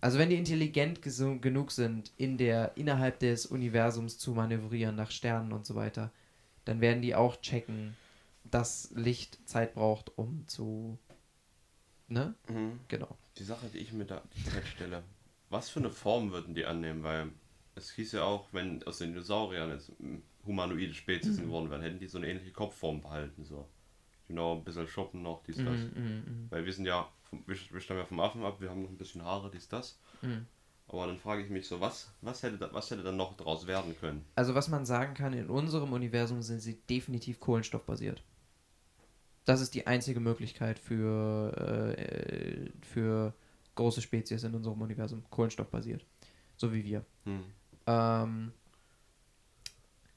Also wenn die intelligent genug sind, in der innerhalb des Universums zu manövrieren nach Sternen und so weiter, dann werden die auch checken, dass Licht Zeit braucht, um zu. Ne? Mhm. Genau. Die Sache, die ich mir da die Zeit stelle, was für eine Form würden die annehmen? Weil es hieß ja auch, wenn aus den Dinosauriern jetzt mm, humanoide Spezies Mhm. geworden wären, hätten die so eine ähnliche Kopfform behalten. So. Genau, ein bisschen shoppen noch, dies, das. Mhm, mhm, mhm. Weil wir sind ja, wir, wir stammen ja vom Affen ab, wir haben noch ein bisschen Haare, dies, das. Mhm. Aber dann frage ich mich so, was, was, hätte, da, was hätte dann noch draus werden können? Also was man sagen kann, in unserem Universum sind sie definitiv kohlenstoffbasiert. Das ist die einzige Möglichkeit für, äh, für große Spezies in unserem Universum. Kohlenstoffbasiert. So wie wir. Hm. Ähm,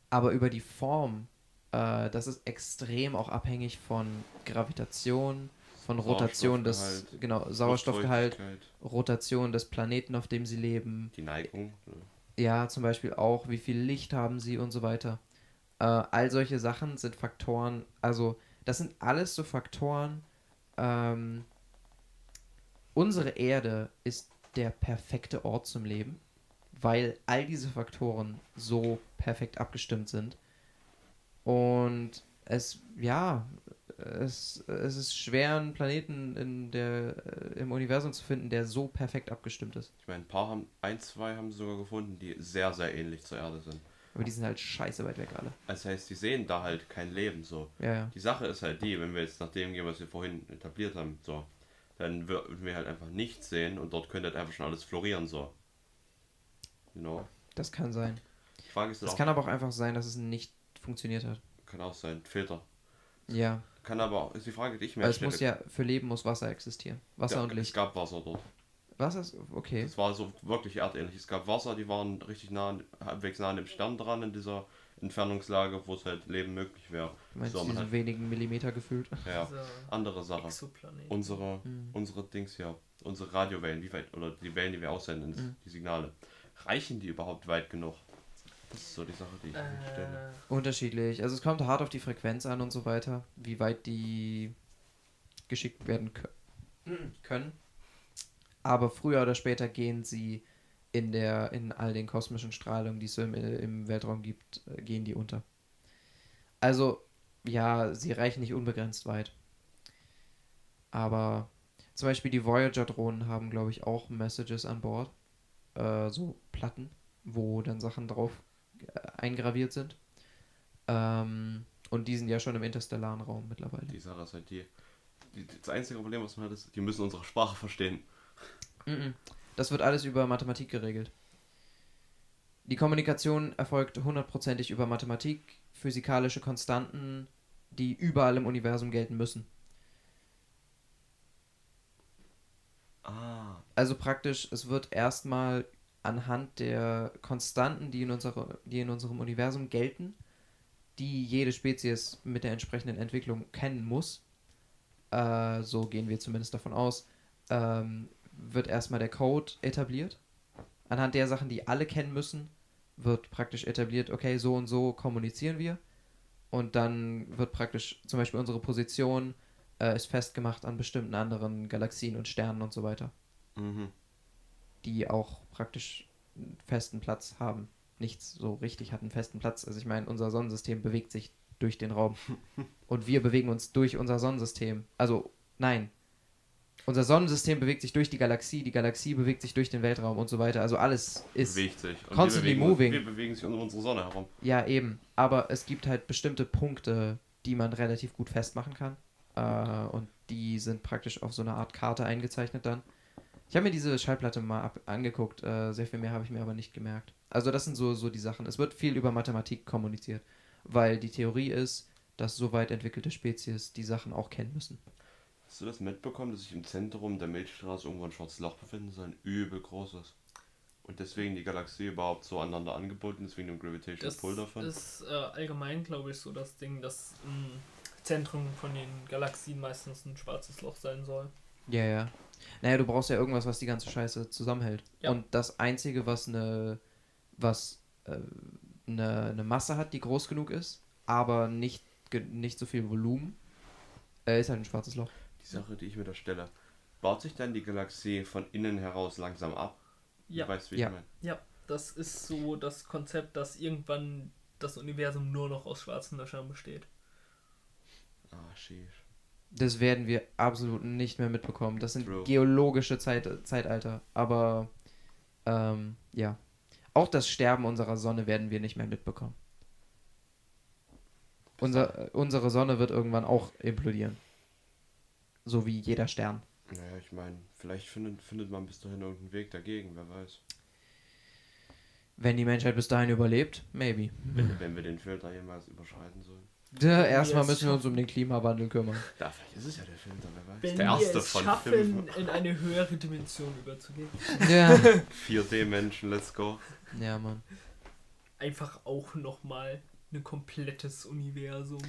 aber über die Form, äh, das ist extrem auch abhängig von Gravitation, von Rotation des, Sauerstoffgehalt, genau, Sauerstoffgehalt, Rotation des Planeten, auf dem sie leben. Die Neigung. ne? Ja, zum Beispiel auch, wie viel Licht haben sie und so weiter. Äh, all solche Sachen sind Faktoren, also das sind alles so Faktoren. Ähm, unsere Erde ist der perfekte Ort zum Leben, weil all diese Faktoren so perfekt abgestimmt sind. Und es, ja, es, es ist schwer, einen Planeten in der, äh, im Universum zu finden, der so perfekt abgestimmt ist. Ich meine, ein paar haben, ein, zwei haben sie sogar gefunden, die sehr, sehr ähnlich zur Erde sind. Aber die sind halt scheiße weit weg alle. Das heißt, die sehen da halt kein Leben so. Ja, ja. Die Sache ist halt die, wenn wir jetzt nach dem gehen, was wir vorhin etabliert haben, so, dann würden wir halt einfach nichts sehen und dort könnte halt einfach schon alles florieren, so. You know? Das kann sein. Die Frage ist Es auch, kann aber auch einfach sein, dass es nicht funktioniert hat. kann auch sein, Filter. Ja. Kann aber auch, ist die Frage, die ich mir es stelle. muss ja, für Leben muss Wasser existieren. Wasser Ja, und Es Licht. gab Wasser dort. Wasser ist, okay. Es war so wirklich erdähnlich. Es gab Wasser, die waren richtig nah, halbwegs nah an dem Stern dran in dieser Entfernungslage, wo es halt Leben möglich wäre. Du meinst So, man diese hat- wenigen Millimeter gefühlt? Ja, andere Sache. Exoplanet. Unsere, Mhm. unsere Dings hier, unsere Radiowellen, wie weit, oder die Wellen, die wir aussenden, Mhm. die Signale, reichen die überhaupt weit genug? Das ist so die Sache, die ich mir stelle. Äh, Unterschiedlich. Also es kommt hart auf die Frequenz an und so weiter, wie weit die geschickt werden kö- können. Aber früher oder später gehen sie in der in all den kosmischen Strahlungen, die es im, im Weltraum gibt, äh, gehen die unter. Also ja, sie reichen nicht unbegrenzt weit. Aber zum Beispiel die Voyager-Drohnen haben, glaube ich, auch Messages an Bord. Äh, so Platten, wo dann Sachen drauf äh, eingraviert sind. Ähm, und die sind ja schon im interstellaren Raum mittlerweile. Die Sache ist halt die, die. Das einzige Problem, was man hat, ist, die müssen unsere Sprache verstehen. Mhm. Das wird alles über Mathematik geregelt. Die Kommunikation erfolgt hundertprozentig über Mathematik, physikalische Konstanten, die überall im Universum gelten müssen. Ah, Also praktisch, es wird erstmal anhand der Konstanten, die in, unsere, die in unserem Universum gelten, die jede Spezies mit der entsprechenden Entwicklung kennen muss, äh, so gehen wir zumindest davon aus, ähm, wird erstmal der Code etabliert. Anhand der Sachen, die alle kennen müssen, wird praktisch etabliert, okay, so und so kommunizieren wir. Und dann wird praktisch zum Beispiel unsere Position äh, ist festgemacht an bestimmten anderen Galaxien und Sternen und so weiter mhm. Die auch praktisch einen festen Platz haben. Nichts so richtig hat einen festen Platz. Also ich meine, unser Sonnensystem bewegt sich durch den Raum. Und wir bewegen uns durch unser Sonnensystem. Also, nein. Unser Sonnensystem bewegt sich durch die Galaxie, die Galaxie bewegt sich durch den Weltraum und so weiter. Also alles ist. bewegt sich. Und constantly wir bewegen, moving. Wir bewegen sich um unsere Sonne herum. Ja, eben. Aber es gibt halt bestimmte Punkte, die man relativ gut festmachen kann. Äh, und die sind praktisch auf so eine Art Karte eingezeichnet dann. Ich habe mir diese Schallplatte mal ab angeguckt. Äh, sehr viel mehr habe ich mir aber nicht gemerkt. Also das sind so, so die Sachen. Es wird viel über Mathematik kommuniziert. Weil die Theorie ist, dass so weit entwickelte Spezies die Sachen auch kennen müssen. Hast du das mitbekommen, dass sich im Zentrum der Milchstraße irgendwo ein schwarzes Loch befinden soll? Ein übel großes. Und deswegen die Galaxie überhaupt so aneinander angebunden ist, wegen dem Gravitational das Pull davon? ist äh, allgemein, glaube ich, so das Ding, dass im Zentrum von den Galaxien meistens ein schwarzes Loch sein soll. Ja, ja. Naja, du brauchst ja irgendwas, was die ganze Scheiße zusammenhält. Ja. Und das Einzige, was eine, was äh, eine, eine Masse hat, die groß genug ist, aber nicht, nicht so viel Volumen, äh, ist halt ein schwarzes Loch. Die Sache, die ich mir da stelle. Baut sich dann die Galaxie von innen heraus langsam ab? Ja, Du weißt, wie Ja. ich meine. ja, das ist so das Konzept, dass irgendwann das Universum nur noch aus schwarzen Löchern besteht. Ah, sheesh. Das werden wir absolut nicht mehr mitbekommen. Das sind True. geologische Zeit, Zeitalter. Aber ähm, ja. Auch das Sterben unserer Sonne werden wir nicht mehr mitbekommen. Unser, unsere Sonne wird irgendwann auch implodieren. So wie jeder Stern. Naja, ich meine, vielleicht findet, findet man bis dahin irgendeinen Weg dagegen, wer weiß. Wenn die Menschheit bis dahin überlebt, maybe. Wenn, wenn wir den Filter jemals überschreiten sollen. Ja, erstmal müssen wir uns um den Klimawandel kümmern. Da, vielleicht ist es ja der Filter, wer weiß. Wenn der wir erste es von schaffen, fünf. in eine höhere Dimension überzugehen. Ja. 4D-Menschen, let's go. ja, Mann. Einfach auch nochmal ein komplettes Universum.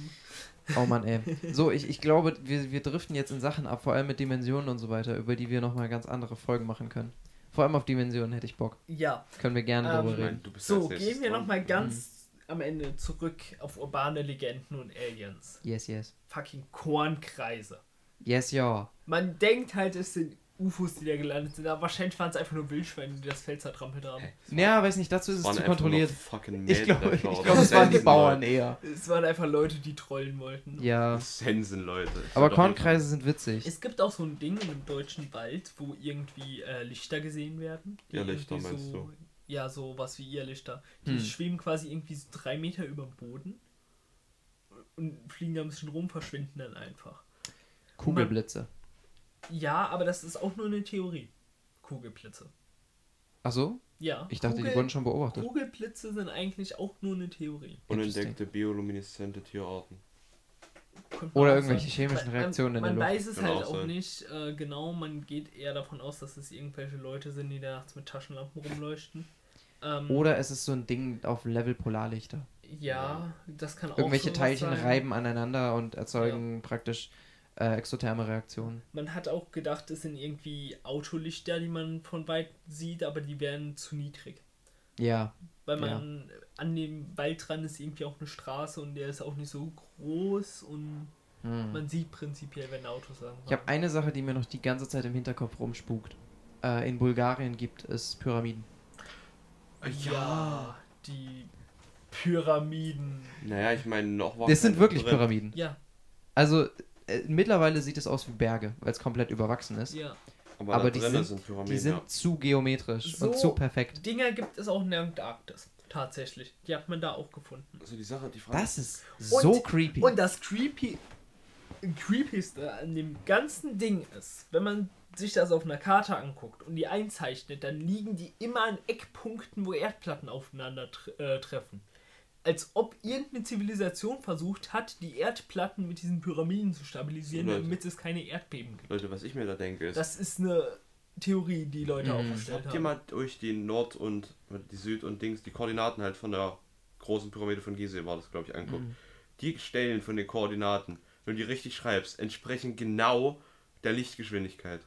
Oh Mann, ey. So, ich, ich glaube, wir, wir driften jetzt in Sachen ab, vor allem mit Dimensionen und so weiter, über die wir nochmal ganz andere Folgen machen können. Vor allem auf Dimensionen hätte ich Bock. Ja, Können wir gerne Ähm, drüber meine, reden. du bist so, gehen wir nochmal ganz am Ende zurück auf urbane Legenden und Aliens. Yes, yes. Fucking Kornkreise. Yes, ja. Man denkt halt, es sind UFOs, die da gelandet sind. Aber wahrscheinlich waren es einfach nur Wildschweine, die das Feld zertrampelt haben. Ja, weiß nicht, dazu ist es Waren zu kontrolliert. Fucking Ich glaube, oder glaub, es waren die. Bauern eher. Es waren einfach Leute, die trollen wollten. Ja. Sensenleute. Aber Kornkreise sind witzig. Es gibt auch so ein Ding in einem deutschen Wald, wo irgendwie äh, Lichter gesehen werden. die Irrlichter, irgendwie meinst so, du? Ja, so was wie Irrlichter. Die Hm. schweben quasi irgendwie so drei Meter über dem Boden und fliegen da ein bisschen rum, verschwinden dann einfach. Kugelblitze. Ja, aber das ist auch nur eine Theorie. Kugelblitze. Ach so? Ja. Ich dachte, die Kugel- wurden schon beobachtet. Kugelblitze sind eigentlich auch nur eine Theorie. Unentdeckte biolumineszente Tierarten. Man Oder irgendwelche sagen. chemischen Man- Reaktionen in man, der man Luft. weiß es Kann halt auch auch sein. nicht äh, genau. Man geht eher davon aus, dass es irgendwelche Leute sind, die da nachts mit Taschenlampen rumleuchten. Ähm, Oder es ist so ein Ding auf Level Polarlichter. Ja, das kann auch Irgendwelche Teilchen reiben aneinander und erzeugen praktisch äh, exotherme Reaktionen. Man hat auch gedacht, es sind irgendwie Autolichter, die man von weit sieht, aber die wären zu niedrig. Ja. Weil man an dem Wald dran ist irgendwie auch eine Straße und der ist auch nicht so groß und Hm. man sieht prinzipiell, wenn Autos lang Ich habe eine Sache, die mir noch die ganze Zeit im Hinterkopf rumspukt. Äh, in Bulgarien gibt es Pyramiden. Ja, die Pyramiden. Naja, ich meine, noch war Das sind wirklich drin. Pyramiden. Ja, Also äh, mittlerweile sieht es aus wie Berge, weil es komplett überwachsen ist. ja. Aber, Aber die sind- sind. Die sind ja. zu geometrisch und So- zu perfekt. Dinger gibt es auch in der Antarktis. Tatsächlich. Die hat man da auch gefunden. Also die Sache, die Frage. Das ist so creepy. Und das creepy, creepyste an dem ganzen Ding ist, wenn man sich das auf einer Karte anguckt und die einzeichnet, dann liegen die immer an Eckpunkten, wo Erdplatten aufeinander tre äh, treffen. Als ob irgendeine Zivilisation versucht hat, die Erdplatten mit diesen Pyramiden zu stabilisieren, Leute. damit es keine Erdbeben gibt. Leute, was ich mir da denke ist. Das ist eine Theorie, die Leute Mhm. aufgestellt Habt ihr haben. mal durch die Nord- und die Süd- und Dings, die Koordinaten halt von der großen Pyramide von Gizeh war das, glaube ich, angeguckt. Mhm. Die Stellen von den Koordinaten, wenn du die richtig schreibst, entsprechen genau der Lichtgeschwindigkeit.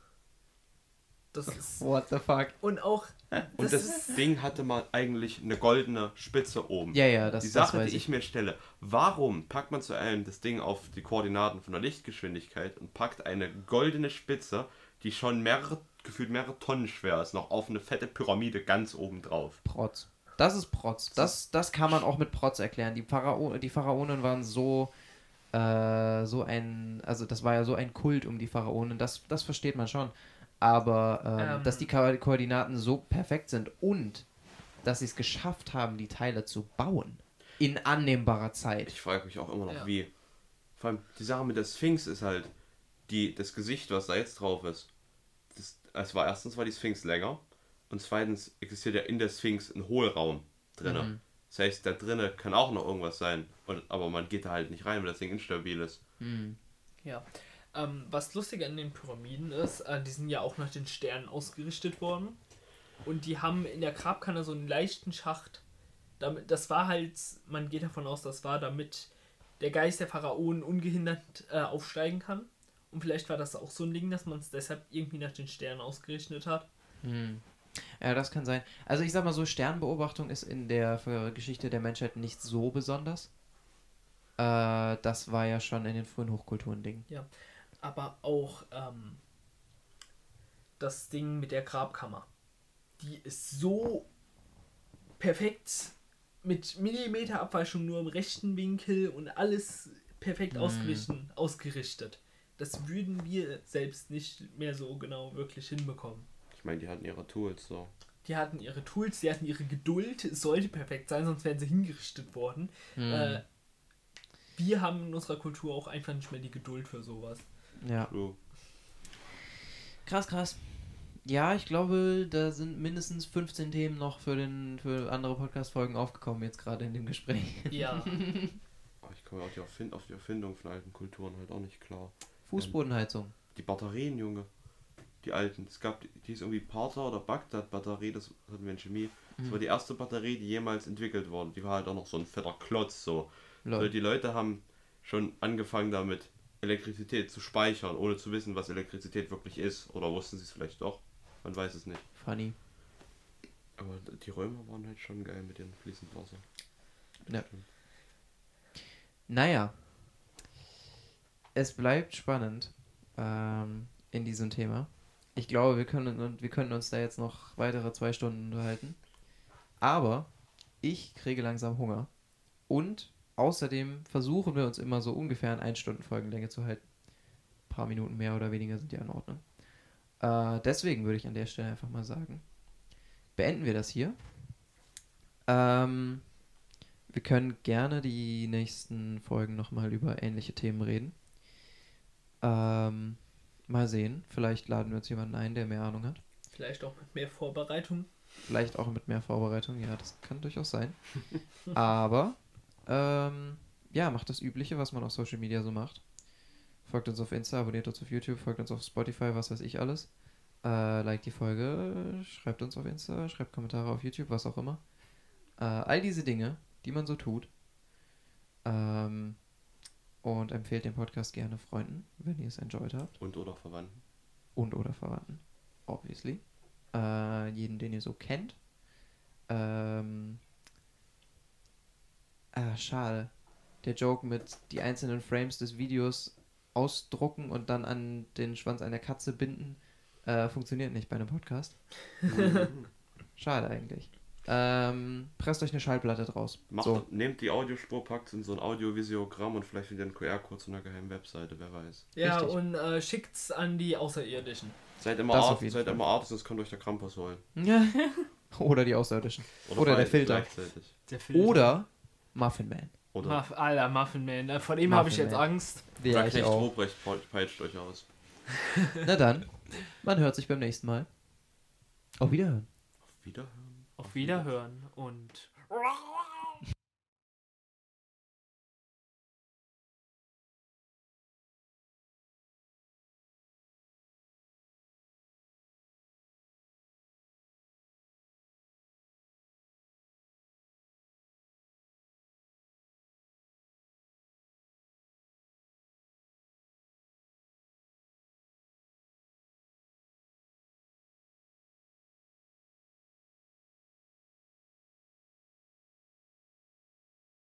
Das ist What the fuck? und auch Und Das das, Ding hatte mal eigentlich eine goldene Spitze oben. Ja, ja, das, die das Sache, weiß die ich. ich mir stelle, warum packt man zu einem das Ding auf die Koordinaten von der Lichtgeschwindigkeit und packt eine goldene Spitze, die schon mehrere, gefühlt mehrere Tonnen schwer ist, noch auf eine fette Pyramide ganz oben drauf? Protz. Das ist Protz. Das, das kann man auch mit Protz erklären. Die, Pharao die Pharaonen waren so, äh, so ein, also das war ja so ein Kult um die Pharaonen, das, das versteht man schon. Aber ähm, Ähm. dass die Ko Koordinaten so perfekt sind und dass sie es geschafft haben, die Teile zu bauen in annehmbarer Zeit. Ich frage mich auch immer noch, Ja. wie. Vor allem die Sache mit der Sphinx ist halt, die, das Gesicht, was da jetzt drauf ist. Das, es war erstens war die Sphinx länger und zweitens existiert ja in der Sphinx ein Hohlraum drinne. Mhm. Das heißt, da drinnen kann auch noch irgendwas sein. Und, aber man geht da halt nicht rein, weil das Ding instabil ist. Hm. Ja. Ähm, was lustig an den Pyramiden ist, äh, die sind ja auch nach den Sternen ausgerichtet worden. Und die haben in der Grabkammer so einen leichten Schacht. Damit, das war halt, man geht davon aus, das war, damit der Geist der Pharaonen ungehindert äh, aufsteigen kann. Und vielleicht war das auch so ein Ding, dass man es deshalb irgendwie nach den Sternen ausgerichtet hat. Hm. Ja, das kann sein. Also ich sag mal so, Sternbeobachtung ist in der Geschichte der Menschheit nicht so besonders. Äh, das war ja schon in den frühen Hochkulturen Ding. Aber auch ähm, das Ding mit der Grabkammer. Die ist so perfekt mit Millimeter Abweichung nur im rechten Winkel und alles perfekt Mhm. ausgerichtet, ausgerichtet. Das würden wir selbst nicht mehr so genau wirklich hinbekommen. Ich meine, die hatten ihre Tools so. Die hatten ihre Tools, die hatten ihre Geduld, es sollte perfekt sein, sonst wären sie hingerichtet worden. Hm. Äh, wir haben in unserer Kultur auch einfach nicht mehr die Geduld für sowas. Ja. True. Krass, krass. Ja, ich glaube, da sind mindestens 15 Themen noch für, den, für andere Podcast-Folgen aufgekommen, jetzt gerade in dem Gespräch. Ja. Aber ich komme auf die, Erfind auf die Erfindung von alten Kulturen halt auch nicht klar. Fußbodenheizung. Die Batterien, Junge. Die alten. Es gab, die die ist irgendwie Parther oder Bagdad-Batterie, das hatten wir in Chemie. Das Mhm. war die erste Batterie, die jemals entwickelt wurde. Die war halt auch noch so ein fetter Klotz so. Also die Leute haben schon angefangen damit, Elektrizität zu speichern, ohne zu wissen, was Elektrizität wirklich ist. Oder wussten sie es vielleicht doch? Man weiß es nicht. Funny. Aber die Römer waren halt schon geil mit ihrem fließend Wasser. Ja. Naja. Es bleibt spannend ähm, in diesem Thema. Ich glaube, wir können, wir können uns da jetzt noch weitere zwei Stunden unterhalten. Aber ich kriege langsam Hunger. Und außerdem versuchen wir uns immer so ungefähr an 1 Stunden Folgenlänge zu halten. Ein paar Minuten mehr oder weniger sind ja in Ordnung. Äh, deswegen würde ich an der Stelle einfach mal sagen, beenden wir das hier. Ähm, wir können gerne die nächsten Folgen nochmal über ähnliche Themen reden. Ähm, mal sehen. Vielleicht laden wir uns jemanden ein, der mehr Ahnung hat. Vielleicht auch mit mehr Vorbereitung. Vielleicht auch mit mehr Vorbereitung, ja, das kann durchaus sein. Aber, ähm, ja, macht das Übliche, was man auf Social Media so macht. Folgt uns auf Insta, abonniert uns auf YouTube, folgt uns auf Spotify, was weiß ich alles. Äh, liked die Folge, schreibt uns auf Insta, schreibt Kommentare auf YouTube, was auch immer. Äh, all diese Dinge, die man so tut. Ähm, und empfehlt den Podcast gerne Freunden, wenn ihr es enjoyed habt. Und oder Verwandten. Und oder Verwandten, obviously. Äh, jeden, den ihr so kennt. Ähm, ah, schade. Der Joke mit die einzelnen Frames des Videos ausdrucken und dann an den Schwanz einer Katze binden, äh, funktioniert nicht bei einem Podcast. Schade eigentlich. Ähm, presst euch eine Schallplatte draus. Macht, so. Nehmt die Audiospur, packt in so ein Audiovisiogramm und vielleicht wieder ein QR-Code zu einer geheimen Webseite, wer weiß. Ja, Richtig. und äh, schickt's an die Außerirdischen. Seid immer, jeden seid Fall. immer Artis, sonst könnt euch der Krampus holen. Oder die Außerirdischen. Oder der beide Filter. Der Film. Oder Muffin Man. Oder Muff, Alter, Muffin Man. Vor dem habe ich jetzt. Angst. Ja, Jack ich auch. Ruprecht pe- peitscht euch aus. Na dann, man hört sich beim nächsten Mal. Auf Wiederhören. Auf Wiederhören. Auf Wiederhören und.